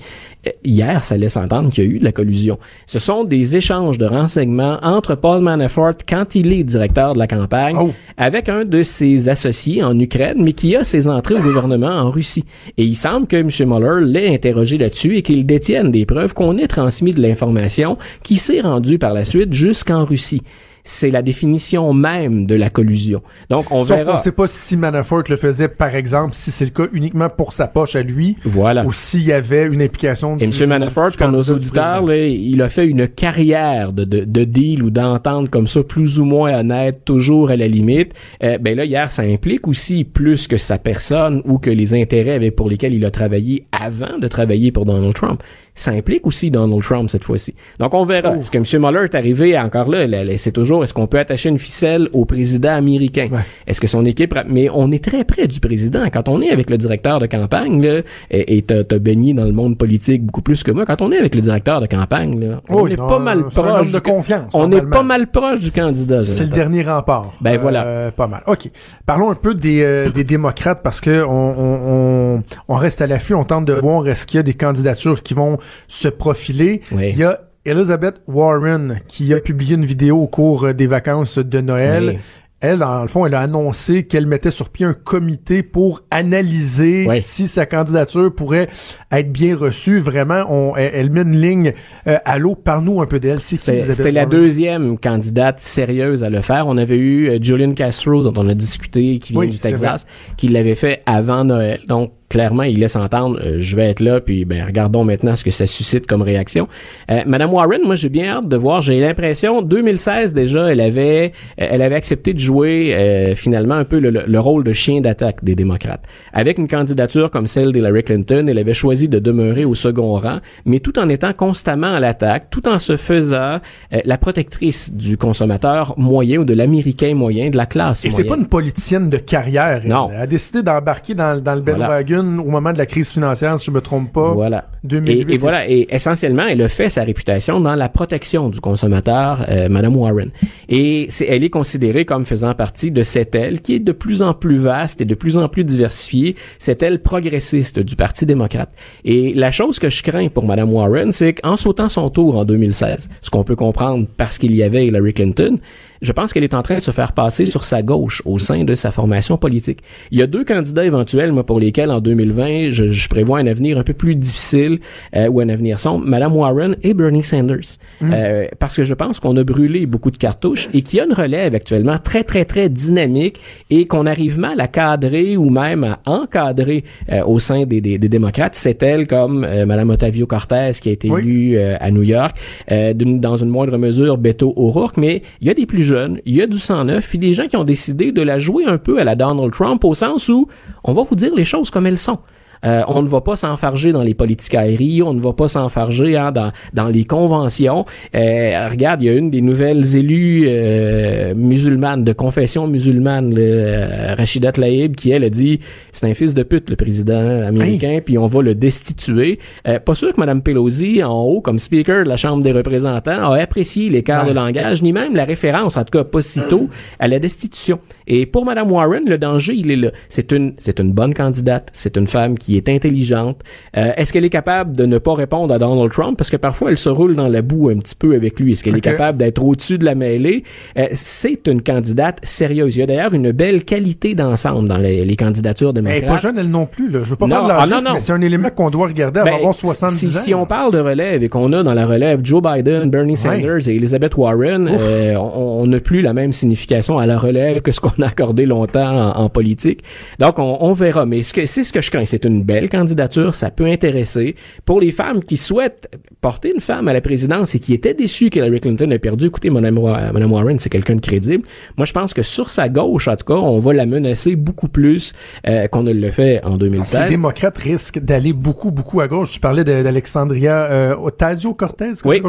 Hier, ça laisse entendre qu'il y a eu de la collusion. Ce sont des échanges de renseignements entre Paul Manafort, quand il est directeur de la campagne, Oh. avec un de ses associés en Ukraine, mais qui a ses entrées au gouvernement en Russie. Et il semble que M. Mueller l'ait interrogé là-dessus et qu'il détienne des preuves qu'on ait transmis de l'information qui s'est rendue par la suite jusqu'en Russie. C'est la définition même de la collusion. Donc, on Sauf verra. qu'on sait pas si Manafort le faisait, par exemple, si c'est le cas uniquement pour sa poche à lui, Voilà. ou s'il y avait une implication Et du- M. Manafort, pour nos auditeurs, là, il a fait une carrière de, de, de deal ou d'entente comme ça, plus ou moins honnête, toujours à la limite. Euh, ben là, hier, ça implique aussi plus que sa personne ou que les intérêts avec pour lesquels il a travaillé avant de travailler pour Donald Trump. Ça implique aussi Donald Trump cette fois-ci. Donc, on verra. Oh. Est-ce que M. Mueller est arrivé encore là? c'est toujours, est-ce qu'on peut attacher une ficelle au président américain? Ouais. Est-ce que son équipe, mais on est très près du président. Quand on est avec le directeur de campagne, là, et t'as baigné dans le monde politique beaucoup plus que moi, quand on est avec le directeur de campagne, là, on est non, pas mal proche. de confiance, On est pas mal proche du candidat. C'est le dernier rempart. Ben voilà. Euh, pas mal. OK. Parlons un peu des, euh, des démocrates parce que on, on, on, on reste à l'affût, on tente de voir est-ce qu'il y a des candidatures qui vont se profiler. Oui. Il y a Elizabeth Warren qui a publié une vidéo au cours euh, des vacances de Noël. Oui. Elle, dans le fond, elle a annoncé qu'elle mettait sur pied un comité pour analyser Oui. si sa candidature pourrait être bien reçue. Vraiment, on, elle, elle met une ligne euh, à l'eau. Parle-nous un peu d'elle. Elizabeth C'était la deuxième candidate sérieuse à le faire. On avait eu euh, Julian Castro, dont on a discuté, qui vient Oui, du Texas, qui l'avait fait avant Noël. Donc, clairement, il laisse entendre, euh, je vais être là, puis ben, regardons maintenant ce que ça suscite comme réaction. Euh, Madame Warren, moi, j'ai bien hâte de voir. J'ai l'impression, 2016 déjà, elle avait, euh, elle avait accepté de jouer euh, finalement un peu le, le- le rôle de chien d'attaque des démocrates. Avec une candidature comme celle d'Hillary Clinton, elle avait choisi de demeurer au second rang, mais tout en étant constamment à l'attaque, tout en se faisant euh, la protectrice du consommateur moyen ou de l'américain moyen, de la classe Et c'est pas une politicienne de carrière. Non. Elle a décidé d'embarquer dans, dans le Voilà. Au moment de la crise financière, si je me trompe pas. Voilà. 2008. Et, et voilà. Et essentiellement, elle a fait sa réputation dans la protection du consommateur, euh, Madame Warren. Et elle est considérée comme faisant partie de cette aile qui est de plus en plus vaste et de plus en plus diversifiée, cette aile progressiste du Parti démocrate. Et la chose que je crains pour Madame Warren, c'est qu'en sautant son tour en 2016, ce qu'on peut comprendre parce qu'il y avait Hillary Clinton, je pense qu'elle est en train de se faire passer sur sa gauche au sein de sa formation politique. Il y a deux candidats éventuels, moi, pour lesquels en 2020, je, je prévois un avenir un peu plus difficile euh, ou un avenir sombre, Madame Warren et Bernie Sanders. Euh, parce que je pense qu'on a brûlé beaucoup de cartouches et qu'il y a une relève actuellement très, très, très dynamique et qu'on arrive mal à cadrer ou même à encadrer euh, au sein des, des, des démocrates. C'est elle comme euh, Madame Otavio Cortez qui a été Oui. élue euh, à New York, euh, d'une- dans une moindre mesure Beto O'Rourke, mais il y a des plus il y a du sang neuf, puis des gens qui ont décidé de la jouer un peu à la Donald Trump au sens où on va vous dire les choses comme elles sont. Euh, on ne va pas s'enfarger dans les politicailleries, on ne va pas s'enfarger hein, dans, dans les conventions. Euh, regarde, il y a une des nouvelles élues euh, musulmanes, de confession musulmane, le, euh, Rachida Tlaib, qui elle a dit c'est un fils de pute le président américain, puis on va le destituer. Euh, pas sûr que Mme Pelosi, en haut, comme speaker de la Chambre des représentants, a apprécié l'écart Ouais. de langage, ni même la référence, en tout cas pas si tôt, à la destitution. Et pour Mme Warren, le danger, il est là. C'est une, c'est une bonne candidate, c'est une femme qui est intelligente. Euh, est-ce qu'elle est capable de ne pas répondre à Donald Trump? Parce que parfois, elle se roule dans la boue un petit peu avec lui. Est-ce qu'elle est capable d'être au-dessus de la mêlée? Euh, c'est une candidate sérieuse. Il y a d'ailleurs une belle qualité d'ensemble dans les, les candidatures Elle est pas jeune, elle non plus. Là. Je veux pas Non, faire de ah, non, non. mais c'est un élément qu'on doit regarder avant Ben, avoir 70 si, ans. si on parle de relève et qu'on a dans la relève Joe Biden, Bernie Sanders et Elizabeth Warren, euh, on on n'a plus la même signification à la relève que ce qu'on a accordé longtemps en, en politique. Donc, on, on verra. Mais ce que, c'est ce que je crains. C'est une belle candidature. Ça peut intéresser. Pour les femmes qui souhaitent porter une femme à la présidence et qui étaient déçues qu'Hillary Clinton ait perdu, écoutez, Mme, Mme Warren, c'est quelqu'un de crédible. Moi, je pense que sur sa gauche, en tout cas, on va la menacer beaucoup plus euh, qu'on ne le fait en Les 2016. démocrates risquent d'aller beaucoup, beaucoup à gauche. Tu parlais d'Alexandria euh, Ocasio-Cortez. Oui.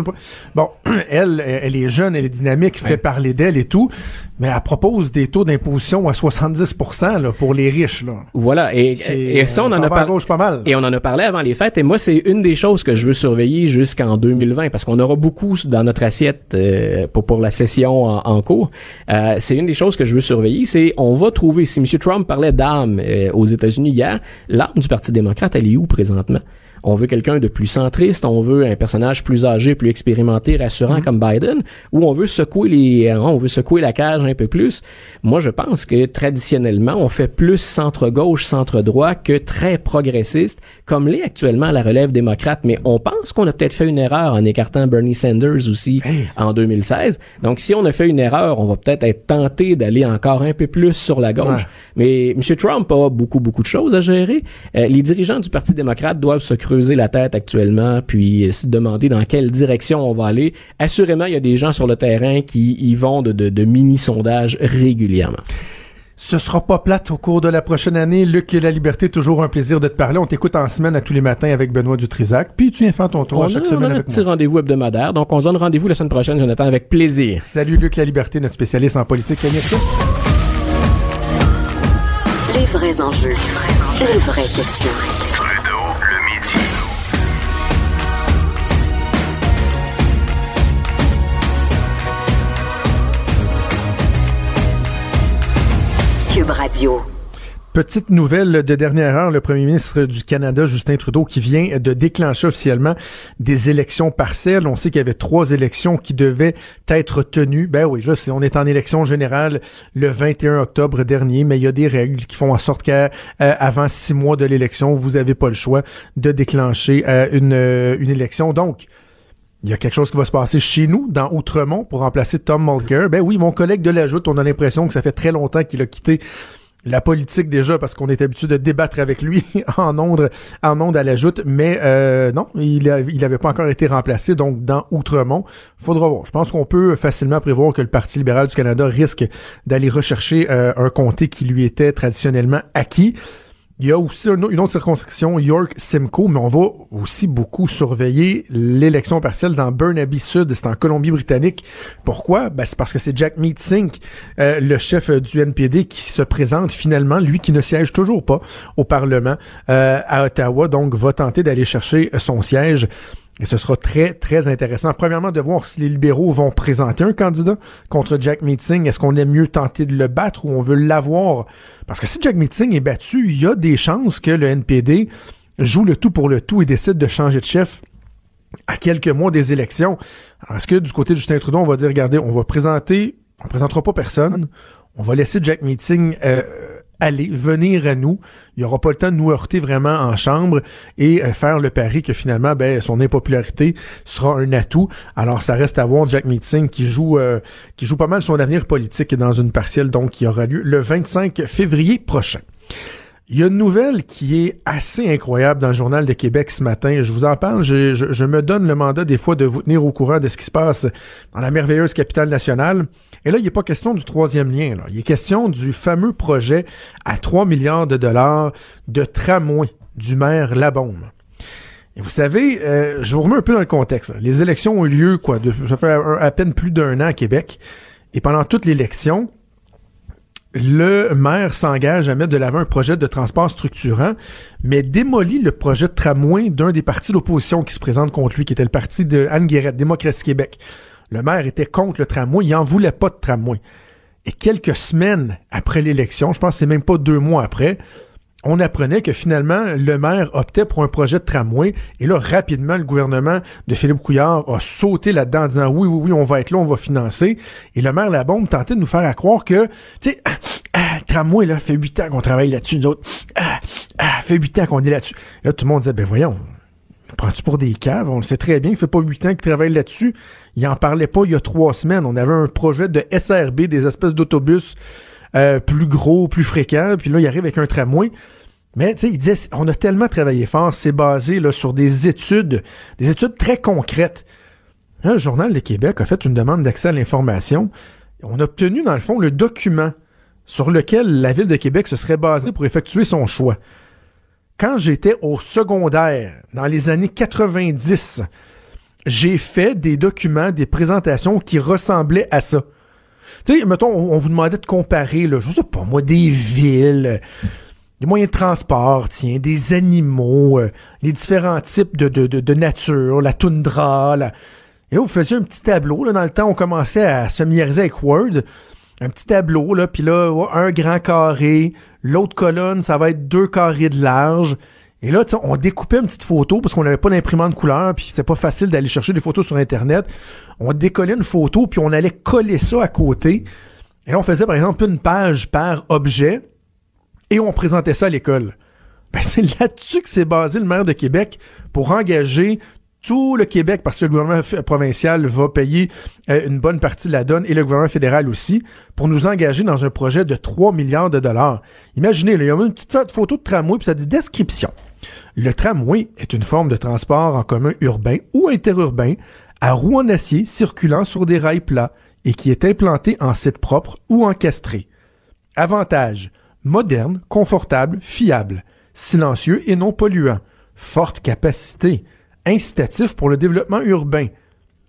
Bon, elle, elle est jeune, elle est dynamique, fait parler d'elle et tout, mais elle propose des taux d'imposition à 70 là, pour les riches. Là. Voilà. Et, C'est- et ça, on en ça a va à parlé. gauche pas mal. Et on en a parlé avant les fêtes. Et moi, c'est une des choses que je veux surveiller jusqu'en 2020 parce qu'on aura beaucoup dans notre assiette euh, pour, pour la session en, en cours. Euh, c'est une des choses que je veux surveiller. C'est on va trouver, si M. Trump parlait d'armes euh, aux États-Unis hier, l'arme du Parti démocrate, elle est où présentement? On veut quelqu'un de plus centriste, on veut un personnage plus âgé, plus expérimenté, rassurant comme Biden, ou on veut secouer les, hein, on veut secouer la cage un peu plus. Moi, je pense que traditionnellement, on fait plus centre-gauche, centre-droit que très progressiste, comme l'est actuellement la relève démocrate. Mais on pense qu'on a peut-être fait une erreur en écartant Bernie Sanders aussi en 2016. Donc, si on a fait une erreur, on va peut-être être tenté d'aller encore un peu plus sur la gauche. Mais M. Trump a beaucoup, beaucoup de choses à gérer. Euh, les dirigeants du Parti démocrate doivent se creuser la tête actuellement, puis se demander dans quelle direction on va aller. Assurément, il y a des gens sur le terrain qui y vont de, de, de mini-sondages régulièrement. Ce sera pas plate au cours de la prochaine année. Luc et la liberté, toujours un plaisir de te parler. On t'écoute en semaine à tous les matins avec Benoît Dutrisac. Puis tu viens faire ton tour On à chaque a, on semaine a un avec petit moi. rendez-vous hebdomadaire. Donc, on se donne rendez-vous la semaine prochaine, Jonathan, avec plaisir. Salut Luc la liberté, notre spécialiste en politique. Les vrais enjeux. Les vraies questions. Petite nouvelle de dernière heure, le premier ministre du Canada, Justin Trudeau, qui vient de déclencher officiellement des élections partielles. On sait qu'il y avait trois élections qui devaient être tenues. Ben oui, on est en élection générale le 21 octobre dernier, mais il y a des règles qui font en sorte qu'avant six mois de l'élection, vous avez pas le choix de déclencher euh, une, euh, une élection. Donc, il y a quelque chose qui va se passer chez nous, dans Outremont, pour remplacer Tom Mulcair. Ben oui, mon collègue de la Joute, on a l'impression que ça fait très longtemps qu'il a quitté la politique déjà parce qu'on est habitué de débattre avec lui en ondes en onde à la joute. Mais euh, non il a- il avait pas encore été remplacé donc dans Outremont. Faudra voir. Je pense qu'on peut facilement prévoir que le Parti libéral du Canada risque d'aller rechercher euh, un comté qui lui était traditionnellement acquis il y a aussi un au- une autre circonscription, York Simcoe, mais on va aussi beaucoup surveiller l'élection partielle dans Burnaby Sud, c'est en Colombie-Britannique. Pourquoi? Ben, c'est parce que c'est Jack Meeting, euh, le chef du NPD, qui se présente finalement, lui qui ne siège toujours pas au Parlement euh, à Ottawa, donc va tenter d'aller chercher son siège. Et ce sera très, très intéressant. Premièrement, de voir si les libéraux vont présenter un candidat contre Jack Meeting. Est-ce qu'on aime mieux tenter de le battre ou on veut l'avoir? Parce que si Jack Meeting est battu, il y a des chances que le NPD joue le tout pour le tout et décide de changer de chef à quelques mois des élections. Alors, est-ce que du côté de Justin Trudeau, on va dire, regardez, on va présenter, on présentera pas personne, on va laisser Jack Meeting euh, aller, venir à nous. Il n'y aura pas le temps de nous heurter vraiment en chambre et euh, faire le pari que finalement, ben, son impopularité sera un atout. Alors, ça reste à voir Jack Meeting qui joue, euh, qui joue pas mal son avenir politique dans une partielle, donc, qui aura lieu le 25 février prochain. Il y a une nouvelle qui est assez incroyable dans le Journal de Québec ce matin. Je vous en parle. Je, me donne le mandat des fois de vous tenir au courant de ce qui se passe dans la merveilleuse capitale nationale. Et là, il n'est pas question du troisième lien. Là. Il est question du fameux projet à 3 milliards de dollars de tramway du maire Labaume. Et vous savez, euh, je vous remets un peu dans le contexte. Les élections ont eu lieu, quoi, de, ça fait à peine plus d'un an à Québec. Et pendant toute l'élection, le maire s'engage à mettre de l'avant un projet de transport structurant, mais démolit le projet de tramway d'un des partis d'opposition qui se présente contre lui, qui était le parti de Anne Guérette, Démocratie Québec. Le maire était contre le tramway, il en voulait pas de tramway. Et quelques semaines après l'élection, je pense que c'est même pas deux mois après, on apprenait que finalement, le maire optait pour un projet de tramway. Et là, rapidement, le gouvernement de Philippe Couillard a sauté là-dedans en disant oui, oui, oui, on va être là, on va financer. Et le maire Labombe tentait de nous faire croire que, tu sais, ah, ah, tramway, là, fait huit ans qu'on travaille là-dessus, nous autres. Ah, ah, fait huit ans qu'on est là-dessus. Là, tout le monde disait, ben voyons, prends-tu pour des caves? On le sait très bien, il fait pas huit ans qu'il travaille là-dessus. Il en parlait pas il y a trois semaines. On avait un projet de SRB, des espèces d'autobus euh, plus gros, plus fréquents. Puis là, il arrive avec un tramway. Mais tu sais, il disait, on a tellement travaillé fort, c'est basé là, sur des études, des études très concrètes. Le Journal de Québec a fait une demande d'accès à l'information. On a obtenu, dans le fond, le document sur lequel la Ville de Québec se serait basée pour effectuer son choix. Quand j'étais au secondaire, dans les années 90, j'ai fait des documents, des présentations qui ressemblaient à ça. Tu sais, mettons, on, vous demandait de comparer, là, je sais pas moi, des villes, des moyens de transport, tiens, des animaux, euh, les différents types de, de, de, nature, la toundra, la... Et là, vous faisiez un petit tableau, là, dans le temps, on commençait à se familiariser avec Word, un petit tableau, là, puis là, un grand carré, l'autre colonne, ça va être deux carrés de large, Et là, on découpait une petite photo parce qu'on n'avait pas d'imprimante couleur, puis c'était pas facile d'aller chercher des photos sur Internet. On décollait une photo, puis on allait coller ça à côté. Et là, on faisait, par exemple, une page par objet, et on présentait ça à l'école. Ben, c'est là-dessus que s'est basé le maire de Québec pour engager tout le Québec, parce que le gouvernement provincial va payer euh, une bonne partie de la donne et le gouvernement fédéral aussi, pour nous engager dans un projet de 3 milliards de dollars. Imaginez, il y a une petite pho- photo de tramway, puis ça dit description. Le tramway est une forme de transport en commun urbain ou interurbain à roues en acier circulant sur des rails plats et qui est implanté en site propre ou encastré. Avantage moderne, confortable, fiable, silencieux et non polluant, forte capacité, incitatif pour le développement urbain.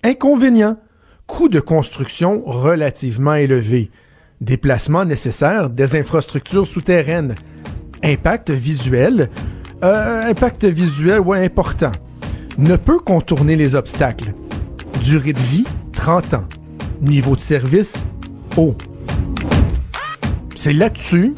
Inconvénient coût de construction relativement élevé, déplacement nécessaire des infrastructures souterraines, impact visuel, euh, impact visuel ouais important, ne peut contourner les obstacles, durée de vie 30 ans, niveau de service haut. C'est là-dessus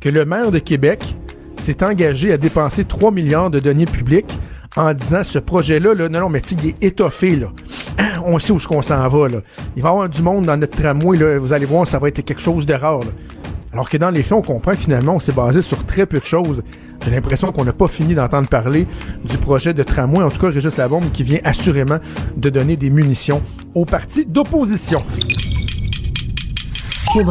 que le maire de Québec s'est engagé à dépenser 3 milliards de deniers publics en disant ce projet-là, là, non, non, mais il est étoffé. On sait où est-ce qu'on s'en va. Il va y avoir du monde dans notre tramway. Vous allez voir, ça va être quelque chose de rare, là. Alors que dans les faits, on comprend que finalement, on s'est basé sur très peu de choses. J'ai l'impression qu'on n'a pas fini d'entendre parler du projet de tramway, en tout cas Régis Labombe, qui vient assurément de donner des munitions aux partis d'opposition. Cube.